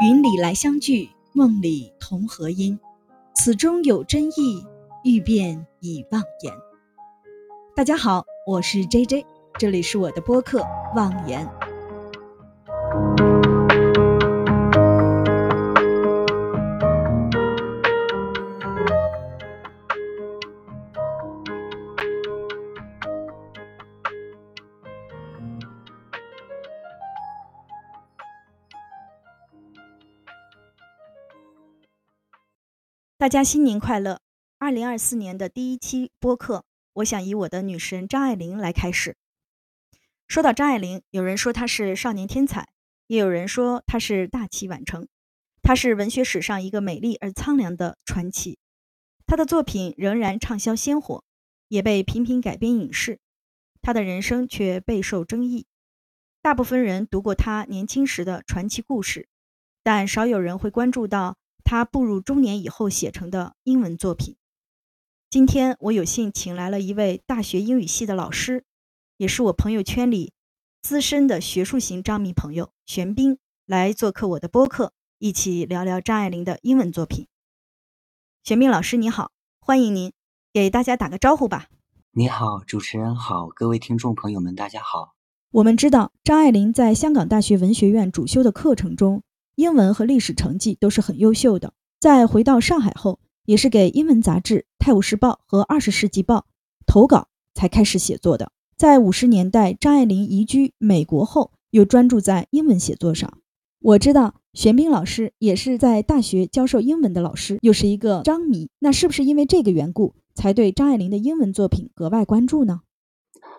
云里来相聚，梦里同和音。此中有真意，欲辨已忘言。大家好，我是 J J，这里是我的播客《望言》。大家新年快乐！二零二四年的第一期播客，我想以我的女神张爱玲来开始。说到张爱玲，有人说她是少年天才，也有人说她是大器晚成。她是文学史上一个美丽而苍凉的传奇。她的作品仍然畅销鲜活，也被频频改编影视。她的人生却备受争议。大部分人读过她年轻时的传奇故事，但少有人会关注到。他步入中年以后写成的英文作品。今天我有幸请来了一位大学英语系的老师，也是我朋友圈里资深的学术型张迷朋友玄彬来做客我的播客，一起聊聊张爱玲的英文作品。玄彬老师你好，欢迎您，给大家打个招呼吧。你好，主持人好，各位听众朋友们，大家好。我们知道张爱玲在香港大学文学院主修的课程中。英文和历史成绩都是很优秀的。在回到上海后，也是给英文杂志《泰晤士报》和《二十世纪报》投稿才开始写作的。在五十年代，张爱玲移居美国后，又专注在英文写作上。我知道玄彬老师也是在大学教授英文的老师，又是一个张迷。那是不是因为这个缘故，才对张爱玲的英文作品格外关注呢？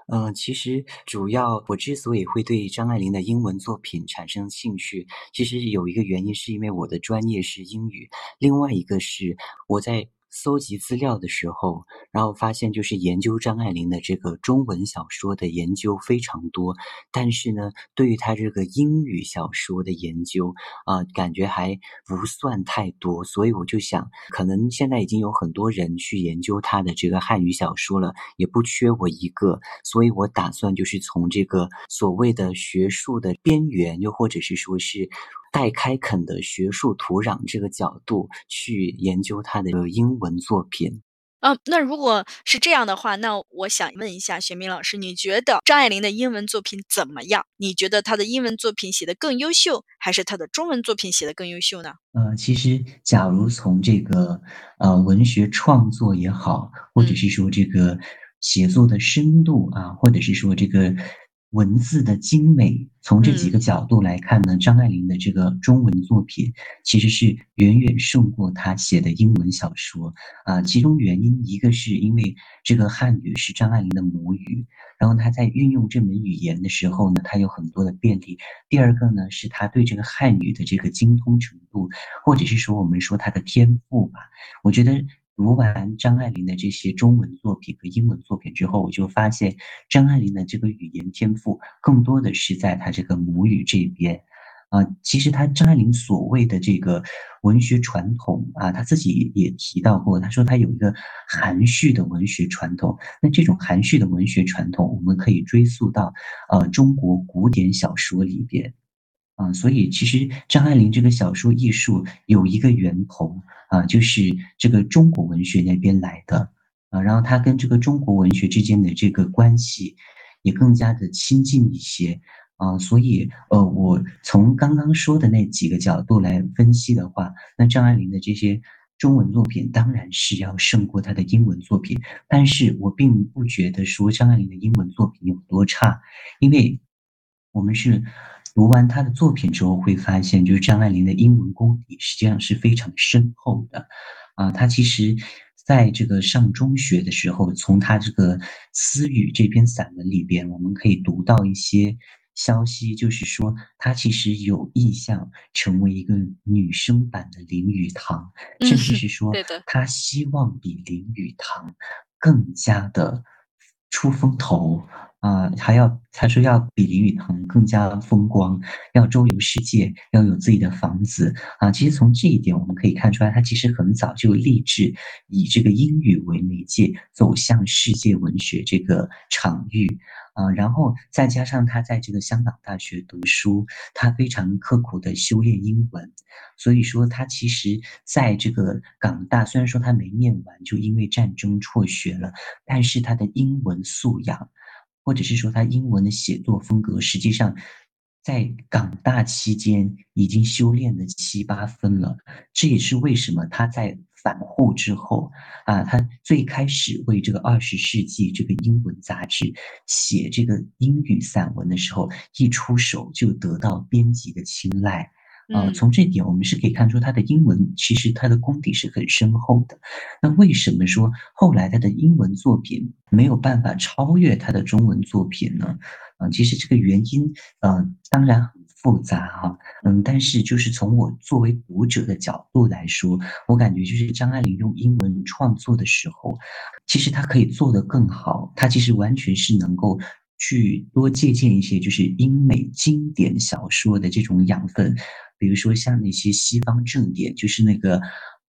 嗯，其实主要我之所以会对张爱玲的英文作品产生兴趣，其实有一个原因，是因为我的专业是英语，另外一个是我在。搜集资料的时候，然后发现就是研究张爱玲的这个中文小说的研究非常多，但是呢，对于她这个英语小说的研究啊，感觉还不算太多，所以我就想，可能现在已经有很多人去研究她的这个汉语小说了，也不缺我一个，所以我打算就是从这个所谓的学术的边缘，又或者是说是。待开垦的学术土壤这个角度去研究他的英文作品。嗯，那如果是这样的话，那我想问一下学明老师，你觉得张爱玲的英文作品怎么样？你觉得她的英文作品写得更优秀，还是她的中文作品写得更优秀呢？呃，其实，假如从这个呃文学创作也好，或者是说这个写作的深度啊，或者是说这个。文字的精美，从这几个角度来看呢，张爱玲的这个中文作品其实是远远胜过她写的英文小说啊。其中原因一个是因为这个汉语是张爱玲的母语，然后她在运用这门语言的时候呢，她有很多的便利。第二个呢，是她对这个汉语的这个精通程度，或者是说我们说她的天赋吧，我觉得。读完张爱玲的这些中文作品和英文作品之后，我就发现张爱玲的这个语言天赋更多的是在她这个母语这边，啊，其实她张爱玲所谓的这个文学传统啊，她自己也提到过，她说她有一个含蓄的文学传统。那这种含蓄的文学传统，我们可以追溯到呃中国古典小说里边。啊，所以其实张爱玲这个小说艺术有一个源头啊，就是这个中国文学那边来的啊，然后她跟这个中国文学之间的这个关系也更加的亲近一些啊，所以呃，我从刚刚说的那几个角度来分析的话，那张爱玲的这些中文作品当然是要胜过她的英文作品，但是我并不觉得说张爱玲的英文作品有多差，因为我们是。读完他的作品之后，会发现，就是张爱玲的英文功底实际上是非常深厚的，啊，她其实在这个上中学的时候，从他这个私语这篇散文里边，我们可以读到一些消息，就是说他其实有意向成为一个女生版的林语堂，甚至是说，他希望比林语堂更加的出风头。啊，还要他说要比林语堂更加风光，要周游世界，要有自己的房子啊。其实从这一点我们可以看出来，他其实很早就立志以这个英语为媒介走向世界文学这个场域啊。然后再加上他在这个香港大学读书，他非常刻苦的修炼英文，所以说他其实在这个港大，虽然说他没念完，就因为战争辍学了，但是他的英文素养。或者是说他英文的写作风格，实际上在港大期间已经修炼了七八分了。这也是为什么他在反沪之后啊，他最开始为这个《二十世纪》这个英文杂志写这个英语散文的时候，一出手就得到编辑的青睐。啊，从这点我们是可以看出他的英文其实他的功底是很深厚的。那为什么说后来他的英文作品没有办法超越他的中文作品呢？啊，其实这个原因呃当然很复杂哈，嗯，但是就是从我作为读者的角度来说，我感觉就是张爱玲用英文创作的时候，其实她可以做得更好，她其实完全是能够。去多借鉴一些就是英美经典小说的这种养分，比如说像那些西方正典，就是那个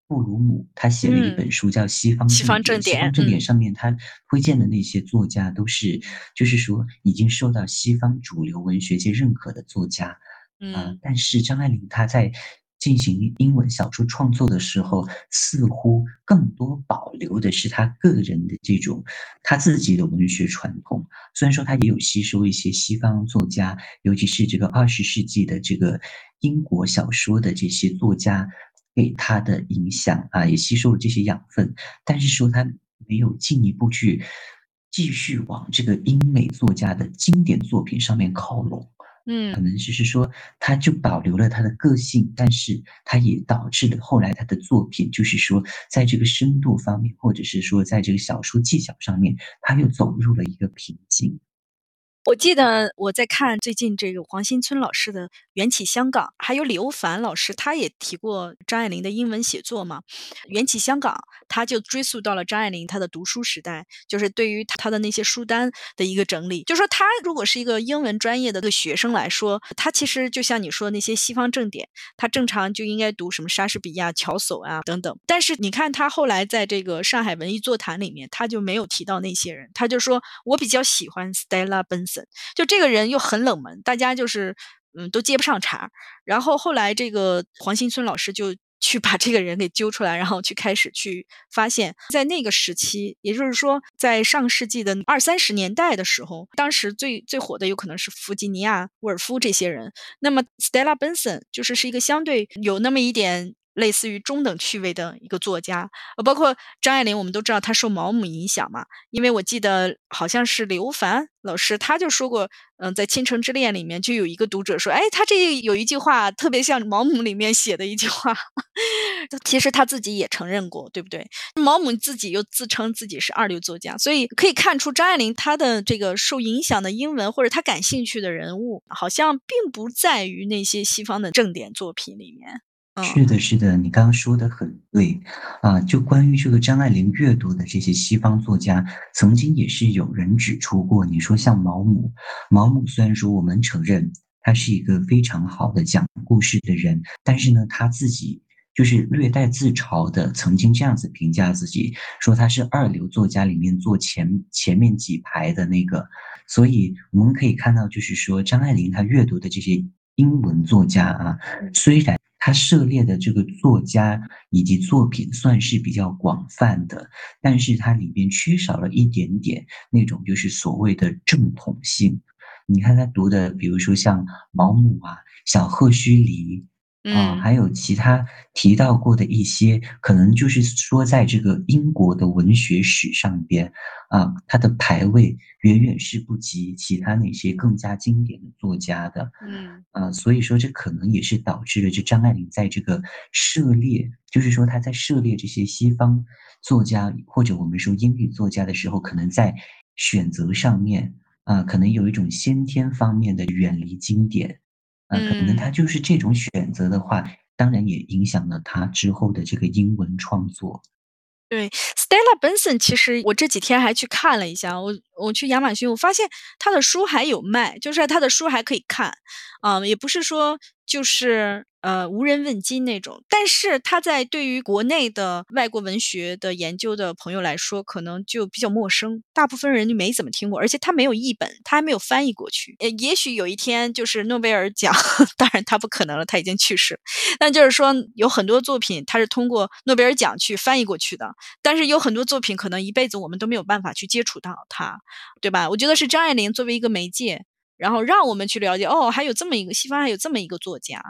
布鲁姆，他写了一本书叫《西方西方正典》，西方正典上面他推荐的那些作家都是，就是说已经受到西方主流文学界认可的作家，嗯，但是张爱玲她在。进行英文小说创作的时候，似乎更多保留的是她个人的这种她自己的文学传统。虽然说她也有吸收一些西方作家，尤其是这个二十世纪的这个英国小说的这些作家给他的影响啊，也吸收了这些养分。但是说他没有进一步去继续往这个英美作家的经典作品上面靠拢。嗯，可能就是说，他就保留了他的个性，但是他也导致了后来他的作品，就是说，在这个深度方面，或者是说，在这个小说技巧上面，他又走入了一个瓶颈。我记得我在看最近这个黄新村老师的《缘起香港》，还有李欧凡老师，他也提过张爱玲的英文写作嘛，《缘起香港》，他就追溯到了张爱玲她的读书时代，就是对于她的那些书单的一个整理。就说他如果是一个英文专业的个学生来说，他其实就像你说那些西方正典，他正常就应该读什么莎士比亚、乔叟啊等等。但是你看他后来在这个上海文艺座谈里面，他就没有提到那些人，他就说我比较喜欢 Stella Benson 就这个人又很冷门，大家就是嗯都接不上茬。然后后来这个黄新村老师就 去把这个人给揪出来，然后去开始去发现，在那个时期，也就是说在上世纪的二三十年代的时候，当时最最火的有可能是弗吉尼亚·沃尔夫这些人。那么 Stella Benson 就是是一个相对有那么一点。类似于中等趣味的一个作家，呃，包括张爱玲，我们都知道她受毛姆影响嘛。因为我记得好像是刘凡老师，他就说过，嗯，在《倾城之恋》里面就有一个读者说，哎，他这有一句话特别像毛姆里面写的一句话。其实他自己也承认过，对不对？毛姆自己又自称自己是二流作家，所以可以看出张爱玲她的这个受影响的英文或者她感兴趣的人物，好像并不在于那些西方的正典作品里面。是的，是的，你刚刚说的很对，啊，就关于这个张爱玲阅读的这些西方作家，曾经也是有人指出过，你说像毛姆，毛姆虽然说我们承认他是一个非常好的讲故事的人，但是呢，他自己就是略带自嘲的，曾经这样子评价自己，说他是二流作家里面坐前前面几排的那个，所以我们可以看到，就是说张爱玲她阅读的这些英文作家啊，虽然。他涉猎的这个作家以及作品算是比较广泛的，但是它里边缺少了一点点那种就是所谓的正统性。你看他读的，比如说像毛姆啊、小赫胥黎。啊，还有其他提到过的一些，可能就是说，在这个英国的文学史上边，啊，它的排位远远是不及其他那些更加经典的作家的。嗯，啊，所以说这可能也是导致了这张爱玲在这个涉猎，就是说她在涉猎这些西方作家或者我们说英语作家的时候，可能在选择上面啊，可能有一种先天方面的远离经典。啊，可能他就是这种选择的话，当然也影响了他之后的这个英文创作。对，Stella Benson 其实我这几天还去看了一下，我我去亚马逊，我发现他的书还有卖，就是他的书还可以看，啊，也不是说就是，呃，无人问津那种。但是他在对于国内的外国文学的研究的朋友来说，可能就比较陌生，大部分人就没怎么听过，而且他没有译本，他还没有翻译过去。呃，也许有一天就是诺贝尔奖，当然他不可能了，他已经去世了。但就是说有很多作品，他是通过诺贝尔奖去翻译过去的。但是有很多作品可能一辈子我们都没有办法去接触到它，对吧？我觉得是张爱玲作为一个媒介，然后让我们去了解，哦，还有这么一个西方还有这么一个作家，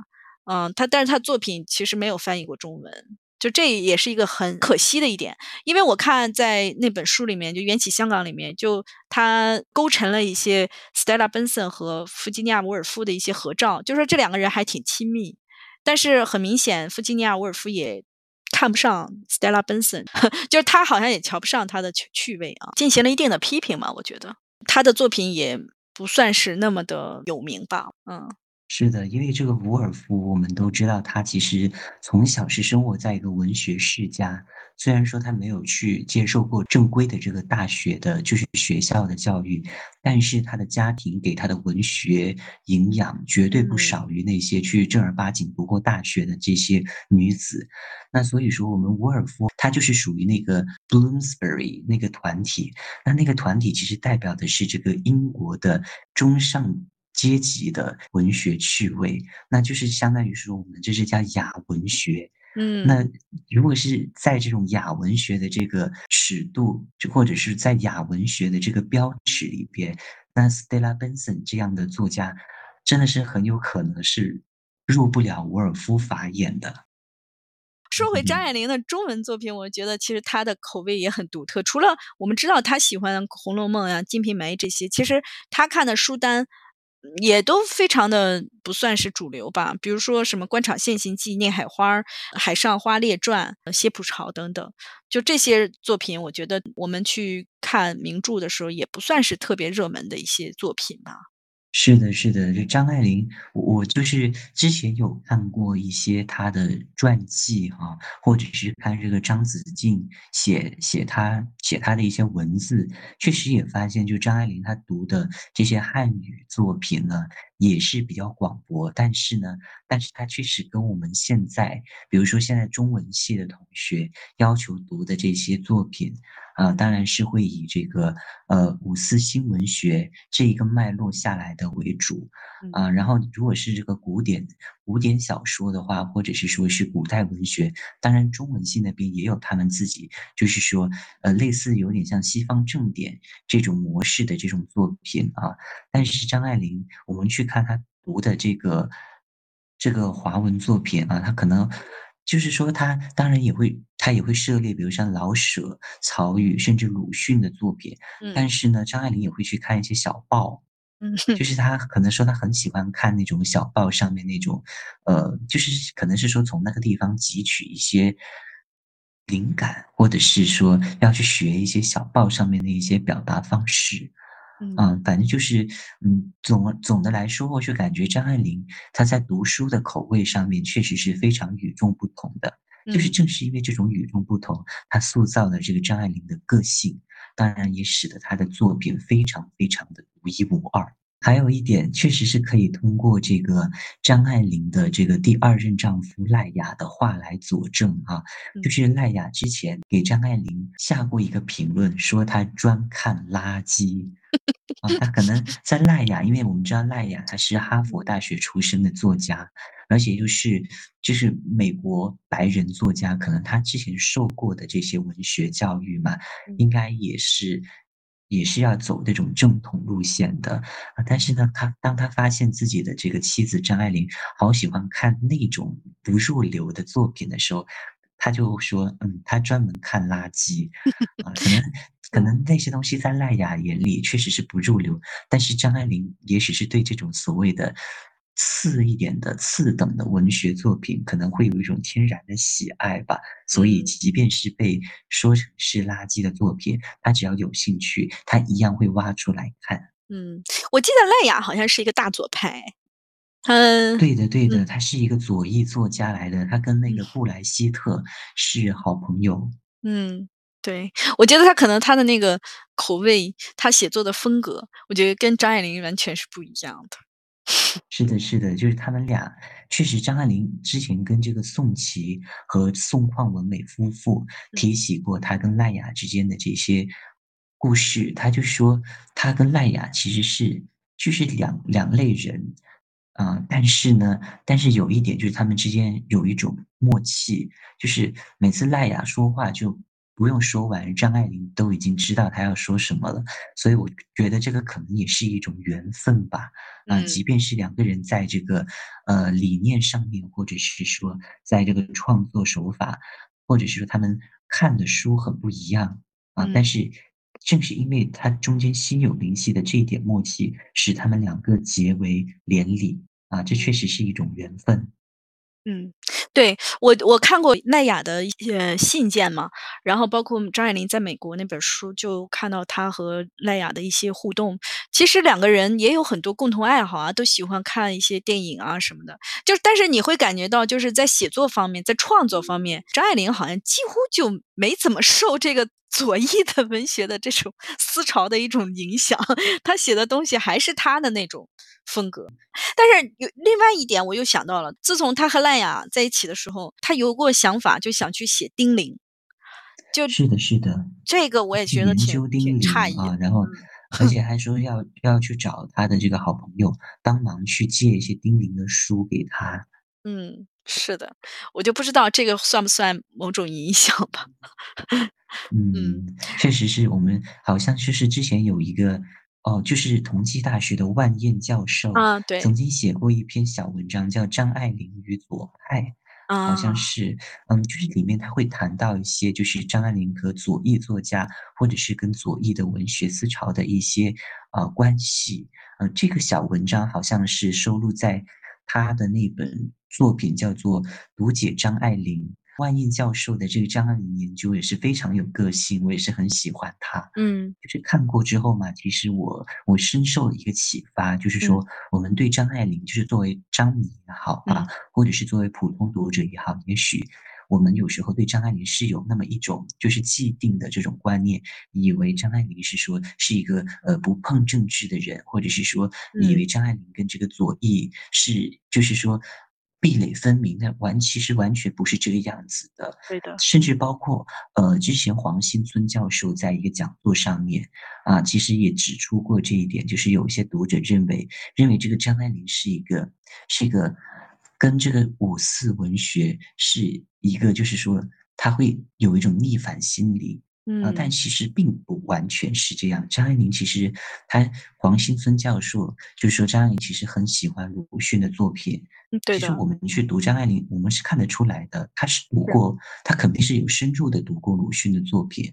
嗯，他但是他作品其实没有翻译过中文，就这也是一个很可惜的一点。因为我看在那本书里面，就《缘起香港》里面，就他勾陈了一些 Stella Benson 和弗吉尼亚·伍尔夫的一些合照，就说这两个人还挺亲密。但是很明显，弗吉尼亚·伍尔夫也。看不上 Stella Benson，就是他好像也瞧不上他的趣趣味啊，进行了一定的批评嘛。我觉得他的作品也不算是那么的有名吧，嗯。是的，因为这个伍尔夫，我们都知道他其实从小是生活在一个文学世家。虽然说他没有去接受过正规的这个大学的，就是学校的教育，但是他的家庭给他的文学营养绝对不少于那些去正儿八经读过大学的这些女子。那所以说，我们伍尔夫他就是属于那个 Bloomsbury 那个团体。那那个团体其实代表的是这个英国的中上。阶级的文学趣味，那就是相当于说，我们这是叫雅文学。嗯，那如果是在这种雅文学的这个尺度，就或者是在雅文学的这个标尺里边，那 Stella Benson 这样的作家，真的是很有可能是入不了伍尔夫法眼的。说回张爱玲的中文作品，我觉得其实她的口味也很独特。除了我们知道她喜欢《红楼梦》呀、《金瓶梅》这些，其实她看的书单。也都非常的不算是主流吧，比如说什么《官场现形记》《孽海花》《海上花列传》《谢普潮》等等，就这些作品，我觉得我们去看名著的时候，也不算是特别热门的一些作品吧。是的，是的，就张爱玲，我就是之前有看过一些她的传记哈，或者是看这个张子静写写她写她的一些文字，确实也发现，就张爱玲她读的这些汉语作品呢，也是比较广博，但是呢，但是它确实跟我们现在，比如说现在中文系的同学要求读的这些作品。啊，当然是会以这个呃五四新文学这一个脉络下来的为主啊。然后，如果是这个古典古典小说的话，或者是说是古代文学，当然中文系那边也有他们自己，就是说呃类似有点像西方正典这种模式的这种作品啊。但是张爱玲，我们去看她读的这个这个华文作品啊，她可能。就是说，他当然也会，他也会涉猎，比如像老舍、曹禺，甚至鲁迅的作品。但是呢，张爱玲也会去看一些小报。嗯，就是他可能说他很喜欢看那种小报上面那种，呃，就是可能是说从那个地方汲取一些灵感，或者是说要去学一些小报上面的一些表达方式。嗯，反正就是，嗯，总总的来说，我就感觉张爱玲她在读书的口味上面确实是非常与众不同的。就是正是因为这种与众不同，她塑造了这个张爱玲的个性，当然也使得他的作品非常非常的独一无二。还有一点，确实是可以通过这个张爱玲的这个第二任丈夫赖雅的话来佐证啊，就是赖雅之前给张爱玲下过一个评论，说她专看垃圾啊，她可能在赖雅，因为我们知道赖雅她是哈佛大学出身的作家，而且就是就是美国白人作家，可能他之前受过的这些文学教育嘛，应该也是。也是要走那种正统路线的啊，但是呢，他当他发现自己的这个妻子张爱玲好喜欢看那种不入流的作品的时候，他就说，嗯，他专门看垃圾 啊，可能可能那些东西在赖雅眼里确实是不入流，但是张爱玲也许是对这种所谓的。次一点的次等的文学作品，可能会有一种天然的喜爱吧。所以，即便是被说成是垃圾的作品，他只要有兴趣，他一样会挖出来看。嗯，我记得赖雅好像是一个大左派。嗯，对的，对的，他是一个左翼作家来的，他跟那个布莱希特是好朋友。嗯，对，我觉得他可能他的那个口味，他写作的风格，我觉得跟张爱玲完全是不一样的。是的是的，就是他们俩确实张爱玲之前跟这个宋琦和宋况文美夫妇嗯。提起过她跟赖雅之间的这些故事。她就说她跟赖雅其实是就是两两类人。啊，但是呢但是有一点就是他们之间有一种默契，就是每次赖雅说话就不用说完，张爱玲都已经知道她要说什么了。所以我觉得这个可能也是一种缘分吧。啊，嗯。即便是两个人在这个，呃，理念上面，或者是说在这个创作手法，或者是说他们看的书很不一样，啊，但嗯。是正是因为他中间心有灵犀的这一点默契，使他们两个结为连理，啊，这确嗯。实是一种缘分。嗯，对，我我看过赖雅的一些信件嘛，然后包括张爱玲在美国那本书，就看到她和赖雅的一些互动。其实两个人也有很多共同爱好啊，都喜欢看一些电影啊什么的。就但是你会感觉到就是在写作方面，在创作方面，张爱玲好像几乎就没怎么受这个 左翼的文学的这种 思潮的一种影响，她写的东西还是她的那种风格。但是有另外一点我又想到了，自从她和赖雅在一起的时候，他有过想法，就想去写丁玲。就是的是的，这个我也觉得挺挺诧，异，啊，然后嗯。而且还说要要去找他的这个好朋友，帮忙去借一些丁玲的书给他。嗯，是的，我就不知道这个算不算某种影响吧。嗯。嗯，确实是我们好像就是之前有一个哦，就是同济大学的万燕教授，啊，对。曾经写过一篇小文章叫《张爱玲与左派》，好像啊。是。嗯，就是里面他会谈到一些就是张爱玲和左翼作家，或者是跟左翼的文学思潮的一些，呃，关系。嗯，这个小文章好像是收录在他的那本作品叫做《读解张爱玲》。万燕教授的这个张爱玲研究也是非常有个性，我也是很喜欢他。嗯。就是看过之后嘛，其实我我深受一个启发，就是嗯。说我们对张爱玲就是作为张迷也好啊，嗯。或者是作为普通读者也好，也许我们有时候对张爱玲是有那么一种就是既定的这种观念，以为张爱玲是说是一个，呃，不碰政治的人，或者是说以嗯。为张爱玲跟这个左翼是就是说壁垒分明的，完其实完全不是这个样子的。对的。甚至包括，呃，之前黄新村教授在一个讲座上面，啊，其实也指出过这一点，就是有一些读者认为认为这个张爱玲是一个是一个跟这个五四文学是一个就是说他会有一种逆反心理。啊，但嗯。其实并不完全是这样，张爱玲其实她黄新村教授就说张爱玲其实很喜欢鲁迅的作品。嗯，对的。其实我们去读张爱玲，我们是看得出来的，她是读。过她肯定是有深入的读过鲁迅的作品。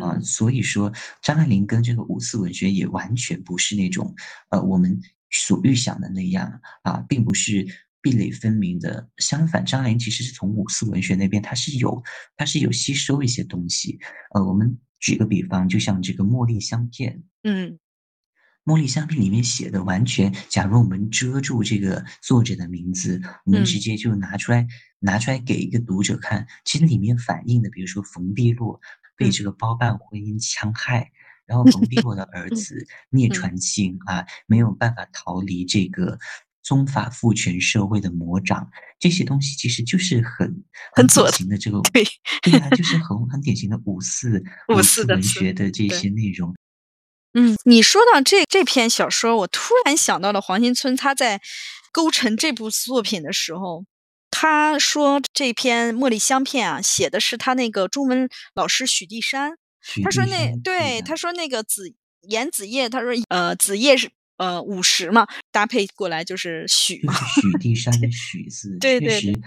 啊，嗯。所以说张爱玲跟这个五四文学也完全不是那种，呃，我们所预想的那样，啊，并不是壁垒分明的。相反，张爱玲其实是从五四文学那边，她是有她是有吸收一些东西。呃，我们举个比方，就像这个《茉莉香片》。嗯。《茉莉香片》里面写的完全假如我们遮住这个作者的名字，我们直嗯。接就拿出来拿出来给一个读者看，其实里面反映的比如说冯碧落被嗯。这个包办婚姻戕害，然后冯碧落的儿 嗯，子聂嗯。传庆，啊，没有办法逃离这个宗法父权社会的魔掌。这些东西其实就是很很典型的这个对。对啊，就是很很典型的五四五五四文学的这。些内容。嗯，你说到这这篇小说，我突然想到了黄新村，他在构成这部作品的时候，他说这篇《茉莉香片》啊，写的是他那个中文老师许地山。许他说那，对。他说那个子言子夜，他说，呃，子夜是，呃，午时嘛，搭配过来就是许嘛。许 地山的许字，对，对对对。确实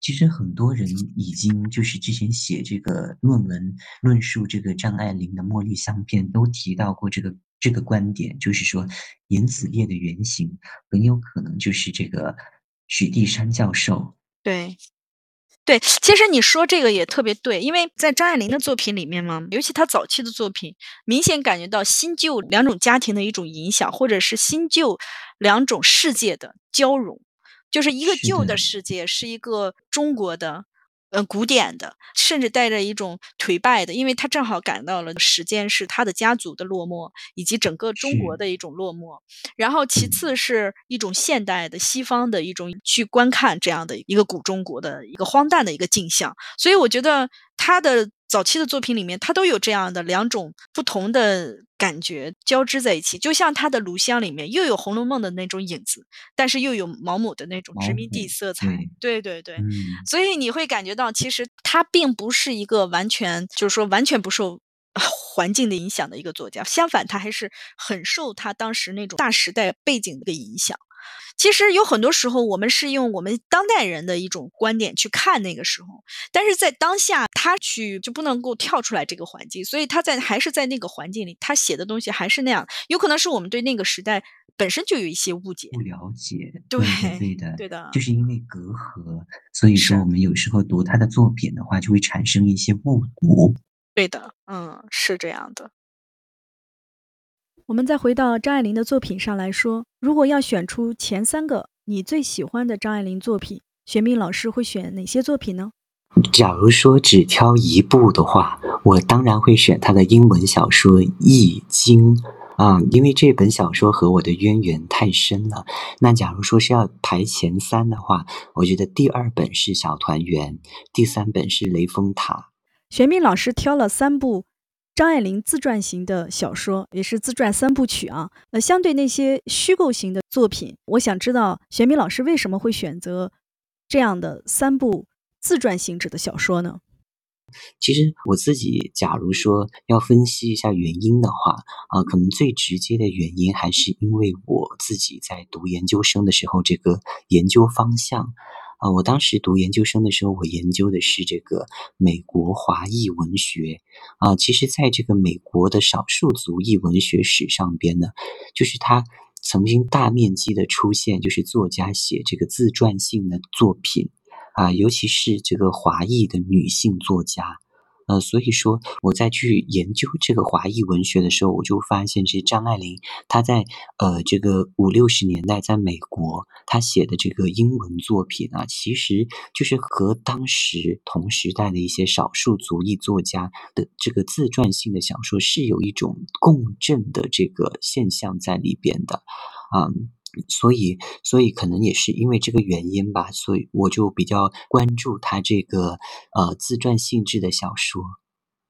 其实很多人已经就是之前写这个论文，论述这个张爱玲的《茉莉香片》都提到过这个这个观点，就是说严子夜的原型很有可能就是这个许地山教授。对。对，其实你说这个也特别对，因为在张爱玲的作品里面嘛，尤其她早期的作品，明显感觉到新旧两种家庭的一种影响，或者是新旧两种世界的交融。就是一个旧的。世界是一个中国的呃，古典的，甚至带着一种颓败的，因为他正好赶到了时间是他的家族的落寞，以及整个中国。的一种落寞。然后其嗯。次是一种现代的西方的一种去观看这样的一个古中国的一个荒诞的一个镜像。所以我觉得他的早期的作品里面，他都有这样的两种不同的感觉交织在一起。就像他的炉香里面又有红楼梦的那种影子，但是又有毛姆的那种殖民地，色彩。对，对对对，嗯。所以你会感觉到其实他并不是一个完全就是说完全不受 环境的影响的一个作家，相反他还是很受他当时那种大时代背景的影响。其实有很多时候我们是用我们当代人的一种观点去看那个时候，但是在当下他去就不能够跳出来这个环境，所以他在还是在那个环境里，他写的东西还是那样。有可能是我们对那个时代本身就有一些误解。不了解，对，对的对的。对的。就是因为隔阂，所以说。我们有时候读他的作品的话，就会产生一些误读。对的，嗯，是这样的。我们再回到张爱玲的作品上来说，如果要选出前三个你最喜欢的张爱玲作品，玄彬老师会选哪些作品呢？假如说只挑一部的话，我当然会选她的英文小说《易经》，啊，因为这本小说和我的渊源太深了。那假如说是要排前三的话，我觉得第二本是《小团圆》，第三本是《雷峰塔》。玄彬老师挑了三部张爱玲自传型的小说，也是自传三部曲啊。呃，相对那些虚构型的作品，我想知道玄彬老师为什么会选择这样的三部自传性质的小说呢？其实我自己假如说要分析一下原因的话，啊，可能最直接的原因还是因为我自己在读研究生的时候，这个研究方向。啊，我当时读研究生的时候，我研究的是这个美国华裔文学。啊，其实在这个美国的少数族裔文学史上边呢，就是它曾经大面积的出现，就是作家写这个自传性的作品，啊，尤其是这个华裔的女性作家。呃，所以说我在去研究这个华裔文学的时候，我就发现这张爱玲她在，呃，这个五六十年代在美国，她写的这个英文作品啊，其实就是和当时同时代的一些少数族裔作家的这个自传性的小说是有一种共振的这个现象在里边的。啊，所以所以可能也是因为这个原因吧，所以我就比较关注他这个，呃，自传性质的小说。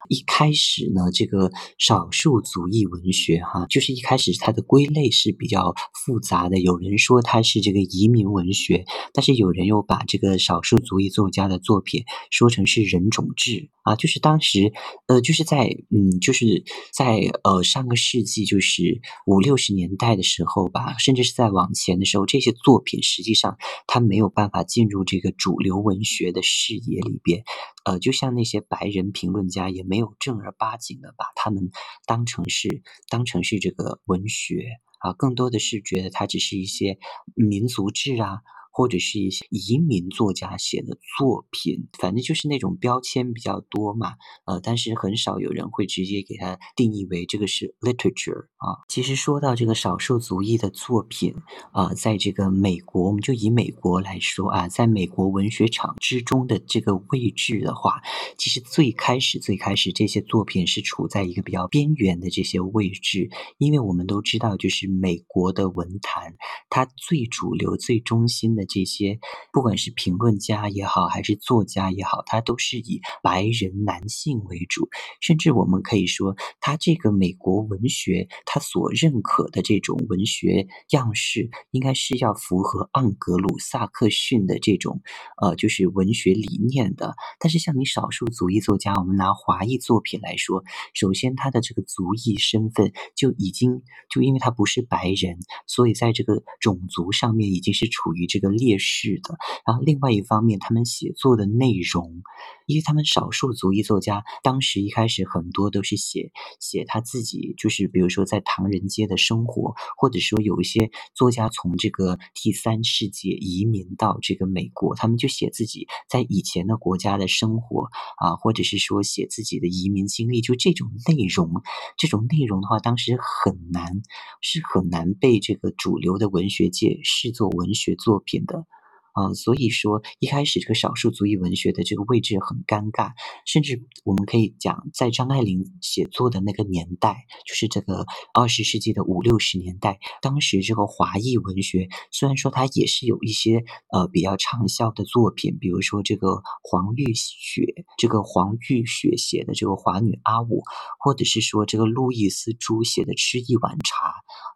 一开始呢，这个少数族裔文学哈，就是一开始它的归类是比较复杂的，有人说它是这个移民文学，但是有人又把这个少数族裔作家的作品说成是人种志。啊，就是当时，呃，就是在嗯，就是在，呃，上个世纪就是五六十年代的时候吧，甚至是在往前的时候，这些作品实际上它没有办法进入这个主流文学的视野里边。呃，就像那些白人评论家也没有正儿八经的把他们当成是当成是这个文学，啊，更多的是觉得它只是一些民族志啊，或者是一些移民作家写的作品，反正就是那种标签比较多嘛。呃，但是很少有人会直接给它定义为这个是 literature，啊。其实说到这个少数族裔的作品，啊，在这个美国我们就以美国来说啊，在美国文学场之中的这个位置的话，其实最开始最开始这些作品是处在一个比较边缘的这些位置。因为我们都知道，就是美国的文坛，它最主流、最中心的这些，不管是评论家也好，还是作家也好，它都是以白人男性为主。甚至我们可以说，它这个美国文学，它所认可的这种文学样式，应该是要符合盎格鲁撒克逊的这种，呃，就是文学理念的。但是像你少数族裔作家，我们拿华裔作品来说，首先他的这个族裔身份就已经就因为他不是白人，所以在这个种族上面已经是处于这个劣势的。然后另外一方面，他们写作的内容，因为他们少数族裔作家，当时一开始很多都是写写他自己，就是比如说在唐人街的生活，或者说有一些作家从这个第三世界移民到这个美国，他们就写自己在以前的国家的生活，啊，或者是说写自己的移民经历，就这种内容这种内容的话，当时很难是很难被这个主流的文学界视作文学作品的。啊，所以说一开始这个少数族裔文学的这个位置很尴尬，甚至我们可以讲，在张爱玲写作的那个年代，就是这个二十世纪的五六十年代，当时这个华裔文学虽然说它也是有一些呃比较畅销的作品，比如说这个黄玉雪，这个黄玉雪写的这个《华女阿五》，或者是说这个路易斯朱写的《吃一碗茶》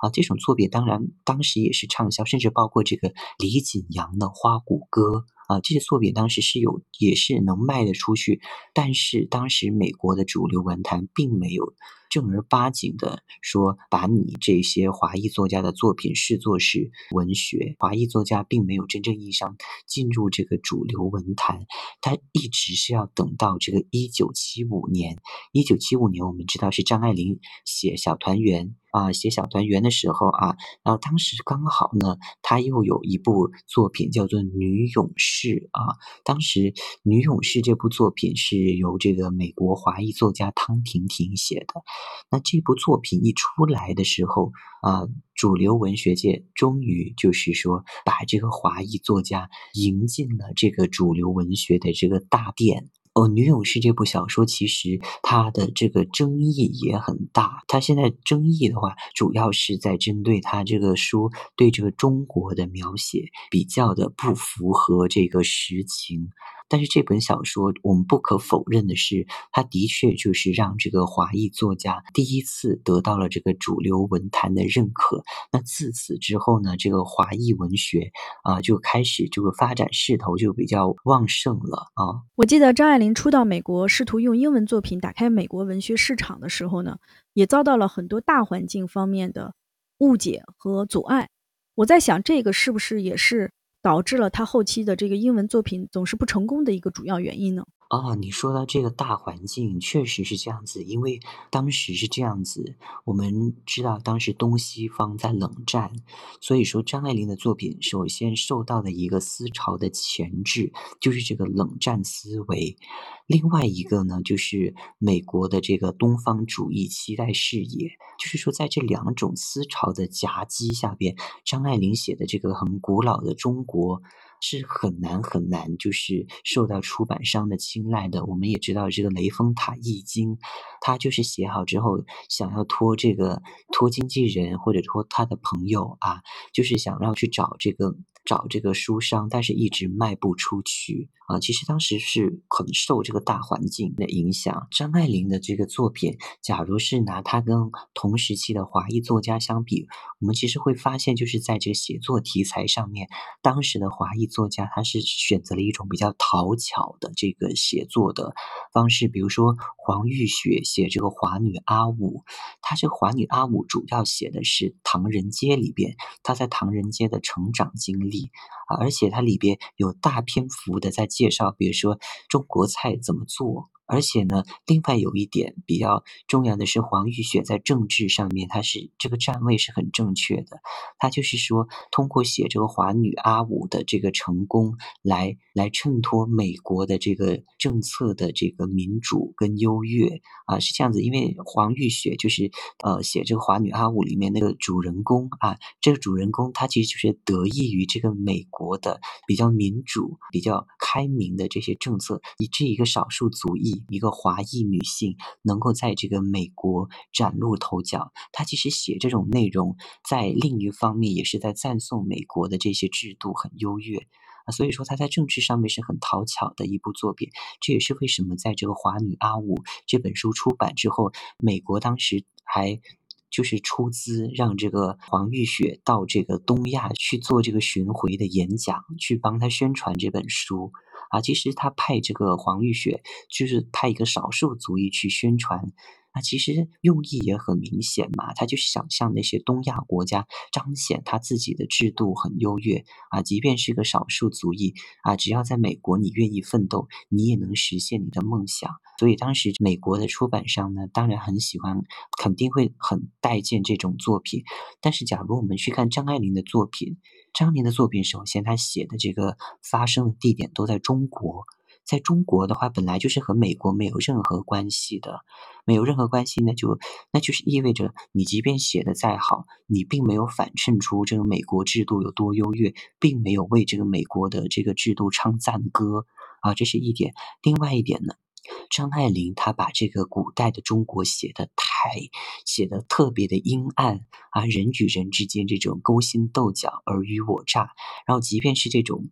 啊，这种作品当然当时也是畅销，甚至包括这个李锦阳的《花鼓歌》。啊，这些作品当时是有，也是能卖得出去，但是当时美国的主流文坛并没有正儿八经的说把你这些华裔作家的作品视作是文学，华裔作家并没有真正意义上进入这个主流文坛，他一直是要等到这个一九七五年，一九七五年我们知道是张爱玲写《小团圆》。啊，写小团圆的时候啊，然后当时刚好呢，他又有一部作品叫做《女勇士》啊。当时《女勇士》这部作品是由这个美国华裔作家汤婷婷写的。那这部作品一出来的时候啊，主流文学界终于就是说把这个华裔作家迎进了这个主流文学的这个大殿。哦，《女勇士》这部小说其实它的这个争议也很大。它现在争议的话，主要是在针对它这个书对这个中国的描写比较的不符合这个实情。但是这本小说，我们不可否认的是，它的确就是让这个华裔作家第一次得到了这个主流文坛的认可。那自此之后呢，这个华裔文学啊就开始这个发展势头就比较旺盛了啊。我记得张爱玲初到美国，试图用英文作品打开美国文学市场的时候呢，也遭到了很多大环境方面的误解和阻碍。我在想，这个是不是也是？导致了他后期的这个英文作品总是不成功的一个主要原因呢？啊，你说到这个大环境，确实是这样子，因为当时是这样子，我们知道当时东西方在冷战，所以说张爱玲的作品首先受到的一个思潮的前置，就是这个冷战思维；另外一个呢，就是美国的这个东方主义期待视野，就是说在这两种思潮的夹击下边，张爱玲写的这个很古老的中国。是很难很难，就是受到出版商的青睐的。我们也知道这个雷峰塔易经，他就是写好之后，想要托这个托经纪人或者托他的朋友啊，就是想要去找这个。找这个书商，但是一直卖不出去啊！其实当时是很受这个大环境的影响。张爱玲的这个作品，假如是拿她跟同时期的华裔作家相比，我们其实会发现，就是在这个写作题材上面，当时的华裔作家他是选择了一种比较讨巧的这个写作的方式。比如说黄玉雪写这个华女阿五，她这华女阿五主要写的是唐人街里边，她在唐人街的成长经历。啊，而且它里边有大篇幅的在介绍，比如说中国菜怎么做。而且呢，另外有一点比较重要的是，黄玉雪在政治上面，她是这个站位是很正确的。她就是说，通过写这个华女阿五的这个成功，来来衬托美国的这个政策的这个民主跟优越啊，是这样子。因为黄玉雪就是呃写这个华女阿五里面那个主人公啊，这个主人公他其实就是得益于这个美国的比较民主、比较开明的这些政策，以致一个少数族裔。一个华裔女性能够在这个美国崭露头角，她其实写这种内容，在另一方面也是在赞颂美国的这些制度很优越啊，所以说她在政治上面是很讨巧的一部作品。这也是为什么在这个《华女阿五》这本书出版之后，美国当时还就是出资让这个黄玉雪到这个东亚去做这个巡回的演讲，去帮他宣传这本书。啊，其实他派这个黄玉雪，就是派一个少数族裔去宣传。那其实用意也很明显嘛，他就是想向那些东亚国家彰显他自己的制度很优越啊，即便是个少数族裔啊，只要在美国你愿意奋斗，你也能实现你的梦想。所以当时美国的出版商呢，当然很喜欢，肯定会很待见这种作品。但是假如我们去看张爱玲的作品，张爱玲的作品首先她写的这个发生的地点都在中国。在中国的话，本来就是和美国没有任何关系的，没有任何关系，那就那就是意味着你即便写的再好，你并没有反衬出这个美国制度有多优越，并没有为这个美国的这个制度唱赞歌啊，这是一点。另外一点呢？张爱玲她把这个古代的中国写的太写的特别的阴暗啊，人与人之间这种勾心斗角、尔虞我诈，然后即便是这种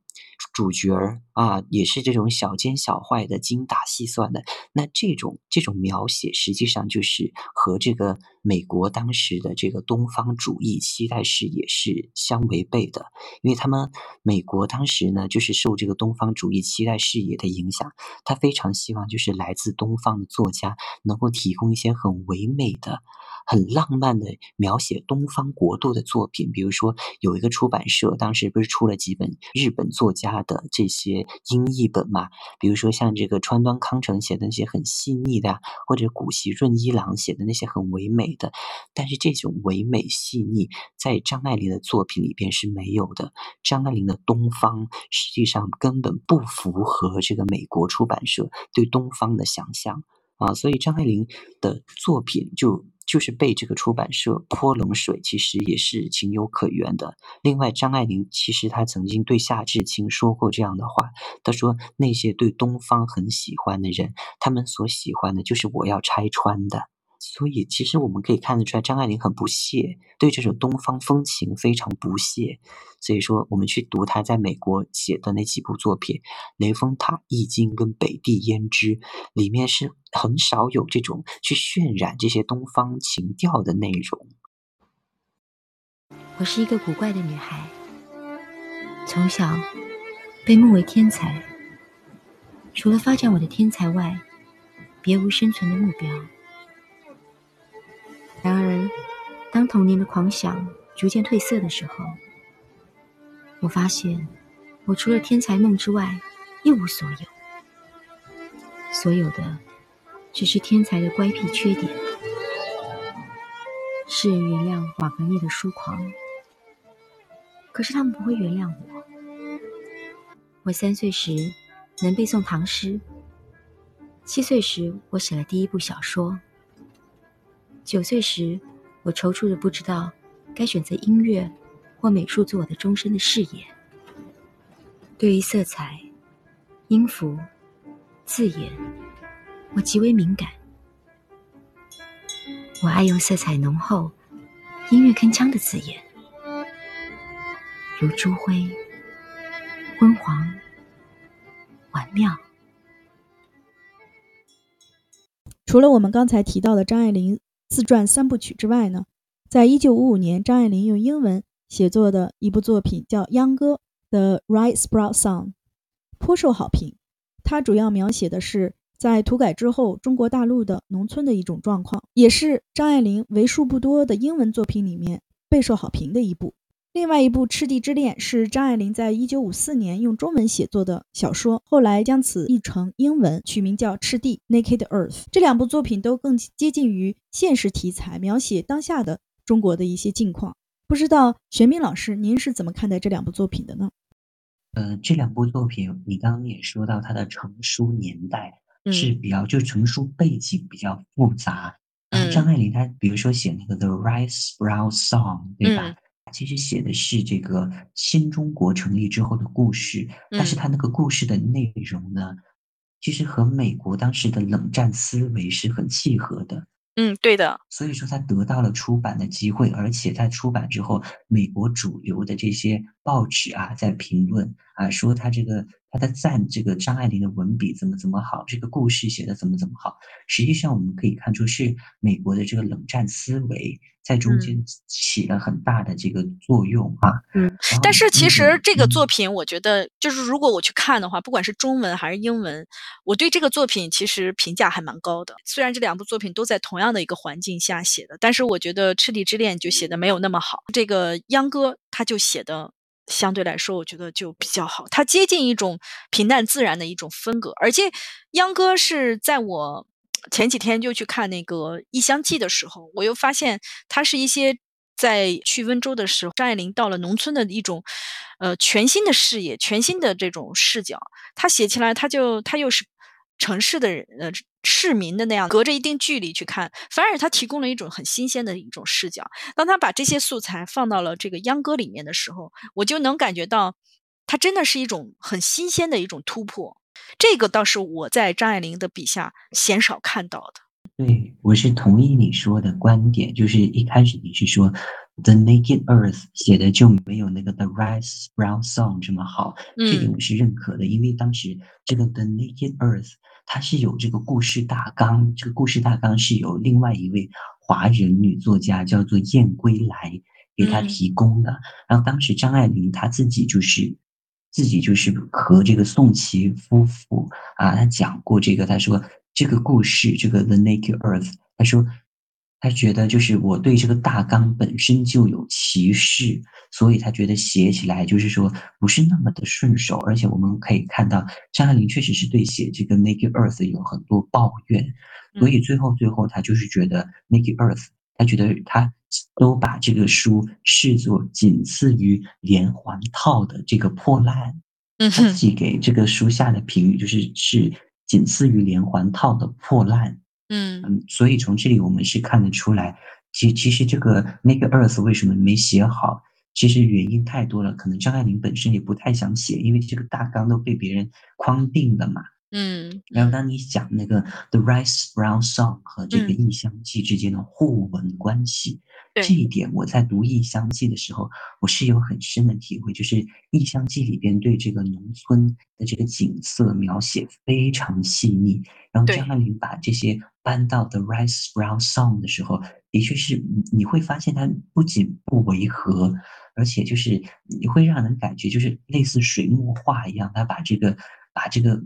主角儿啊，也是这种小奸小坏的、精打细算的，那这种这种描写实际上就是和这个美国当时的这个东方主义期待视野是相违背的，因为他们美国当时呢，就是受这个东方主义期待视野的影响，他非常希望就是。是来自东方的作家能够提供一些很唯美的、很浪漫的描写东方国度的作品。比如说，有一个出版社当时不是出了几本日本作家的这些英译本嘛？比如说像这个川端康成写的那些很细腻的，或者古崎润一郎写的那些很唯美的。但是这种唯美细腻在张爱玲的作品里边是没有的。张爱玲的东方实际上根本不符合这个美国出版社对东。方的想象啊，所以张爱玲的作品就就是被这个出版社泼冷水，其实也是情有可原的。另外，张爱玲其实她曾经对夏志清说过这样的话，她说：“那些对东方很喜欢的人，他们所喜欢的就是我要拆穿的。”所以，其实我们可以看得出来，张爱玲很不屑，对这种东方风情非常不屑。所以说，我们去读她在美国写的那几部作品，《雷峰塔》《易经》跟《北地胭脂》，里面是很少有这种去渲染这些东方情调的内容。我是一个古怪的女孩，从小被目为天才，除了发展我的天才外，别无生存的目标。然而，当童年的狂想逐渐褪色的时候，我发现，我除了天才梦之外，一无所有。所有的，只是天才的乖僻缺点。世人原谅瓦格涅的疏狂，可是他们不会原谅我。我三岁时能背诵唐诗，七岁时我写了第一部小说。九岁时，我踌躇的不知道该选择音乐或美术做我的终身的事业。对于色彩、音符、字眼，我极为敏感。我爱用色彩浓厚、音乐铿锵的字眼，如朱灰、昏黄、婉妙。除了我们刚才提到的张爱玲。自传三部曲之外呢，在一九五五年，张爱玲用英文写作的一部作品叫《秧歌》（The Rice Sprout Song），颇受好评。它主要描写的是在土改之后中国大陆的农村的一种状况，也是张爱玲为数不多的英文作品里面备受好评的一部。另外一部《赤地之恋》是张爱玲在一九五四年用中文写作的小说，后来将此译成英文，取名叫《赤地》（Naked Earth）。这两部作品都更接近于现实题材，描写当下的中国的一些境况。不知道玄彬老师，您是怎么看待这两部作品的呢？呃，这两部作品，你刚刚也说到它的成书年代是比较，就成书背景比较复杂。嗯，张爱玲她比如说写那个《The Rice Sprout Song》，对吧？其实写的是这个新中国成立之后的故事，但是他那个故事的内容呢，其实和美国当时的冷战思维是很契合的。嗯，对的。所以说他得到了出版的机会，而且在出版之后，美国主流的这些报纸啊，在评论啊，说他这个他在赞这个张爱玲的文笔怎么怎么好，这个故事写的怎么怎么好。实际上我们可以看出，是美国的这个冷战思维。在中间起了很大的这个作用啊，嗯，但是其实这个作品，我觉得就是如果我去看的话，不管是中文还是英文，我对这个作品其实评价还蛮高的。虽然这两部作品都在同样的一个环境下写的，但是我觉得《赤地之恋》就写的没有那么好，这个《秧歌》他就写的相对来说，我觉得就比较好，它接近一种平淡自然的一种风格，而且《秧歌》是在我。前几天就去看那个《异乡记》的时候，我又发现它是一些在去温州的时候，张爱玲到了农村的一种，呃，全新的视野，全新的这种视角。她写起来，她就她又是城市的人，呃，市民的那样，隔着一定距离去看，反而他提供了一种很新鲜的一种视角。当他把这些素材放到了这个秧歌里面的时候，我就能感觉到，它真的是一种很新鲜的一种突破。这个倒是我在张爱玲的笔下鲜少看到的。对，我是同意你说的观点，就是一开始你是说《The Naked Earth》写的就没有那个《The Rice Brown Song》这么好，这点我是认可的，因为当时这个《The Naked Earth》它是有这个故事大纲，这个故事大纲是由另外一位华人女作家叫做燕归来给他提供的，然后当时张爱玲她自己就是。自己就是和这个宋琦夫妇啊，她讲过这个，她说这个故事，这个《The Naked Earth》，她说他觉得就是我对这个大纲本身就有歧视，所以他觉得写起来就是说不是那么的顺手，而且我们可以看到张爱玲确实是对写这个《Naked Earth》有很多抱怨，所以最后最后他就是觉得《Naked Earth》。他觉得他都把这个书视作仅次于连环套的这个破烂，他自己给这个书下的评语就是是仅次于连环套的破烂。嗯，所以从这里我们是看得出来，其其实这个那个 Earth 为什么没写好，其实原因太多了，可能张爱玲本身也不太想写，因为这个大纲都被别人框定了嘛。嗯，然后当你讲那个《The Rice Brown Song》和这个《异乡记》之间的互文关系，这一点我在读《异乡记》的时候，我是有很深的体会。就是《异乡记》里边对这个农村的这个景色描写非常细腻，然后张爱玲把这些搬到《The Rice Brown Song》的时候，的确是你会发现它不仅不违和，而且就是你会让人感觉就是类似水墨画一样，他把这个把这个。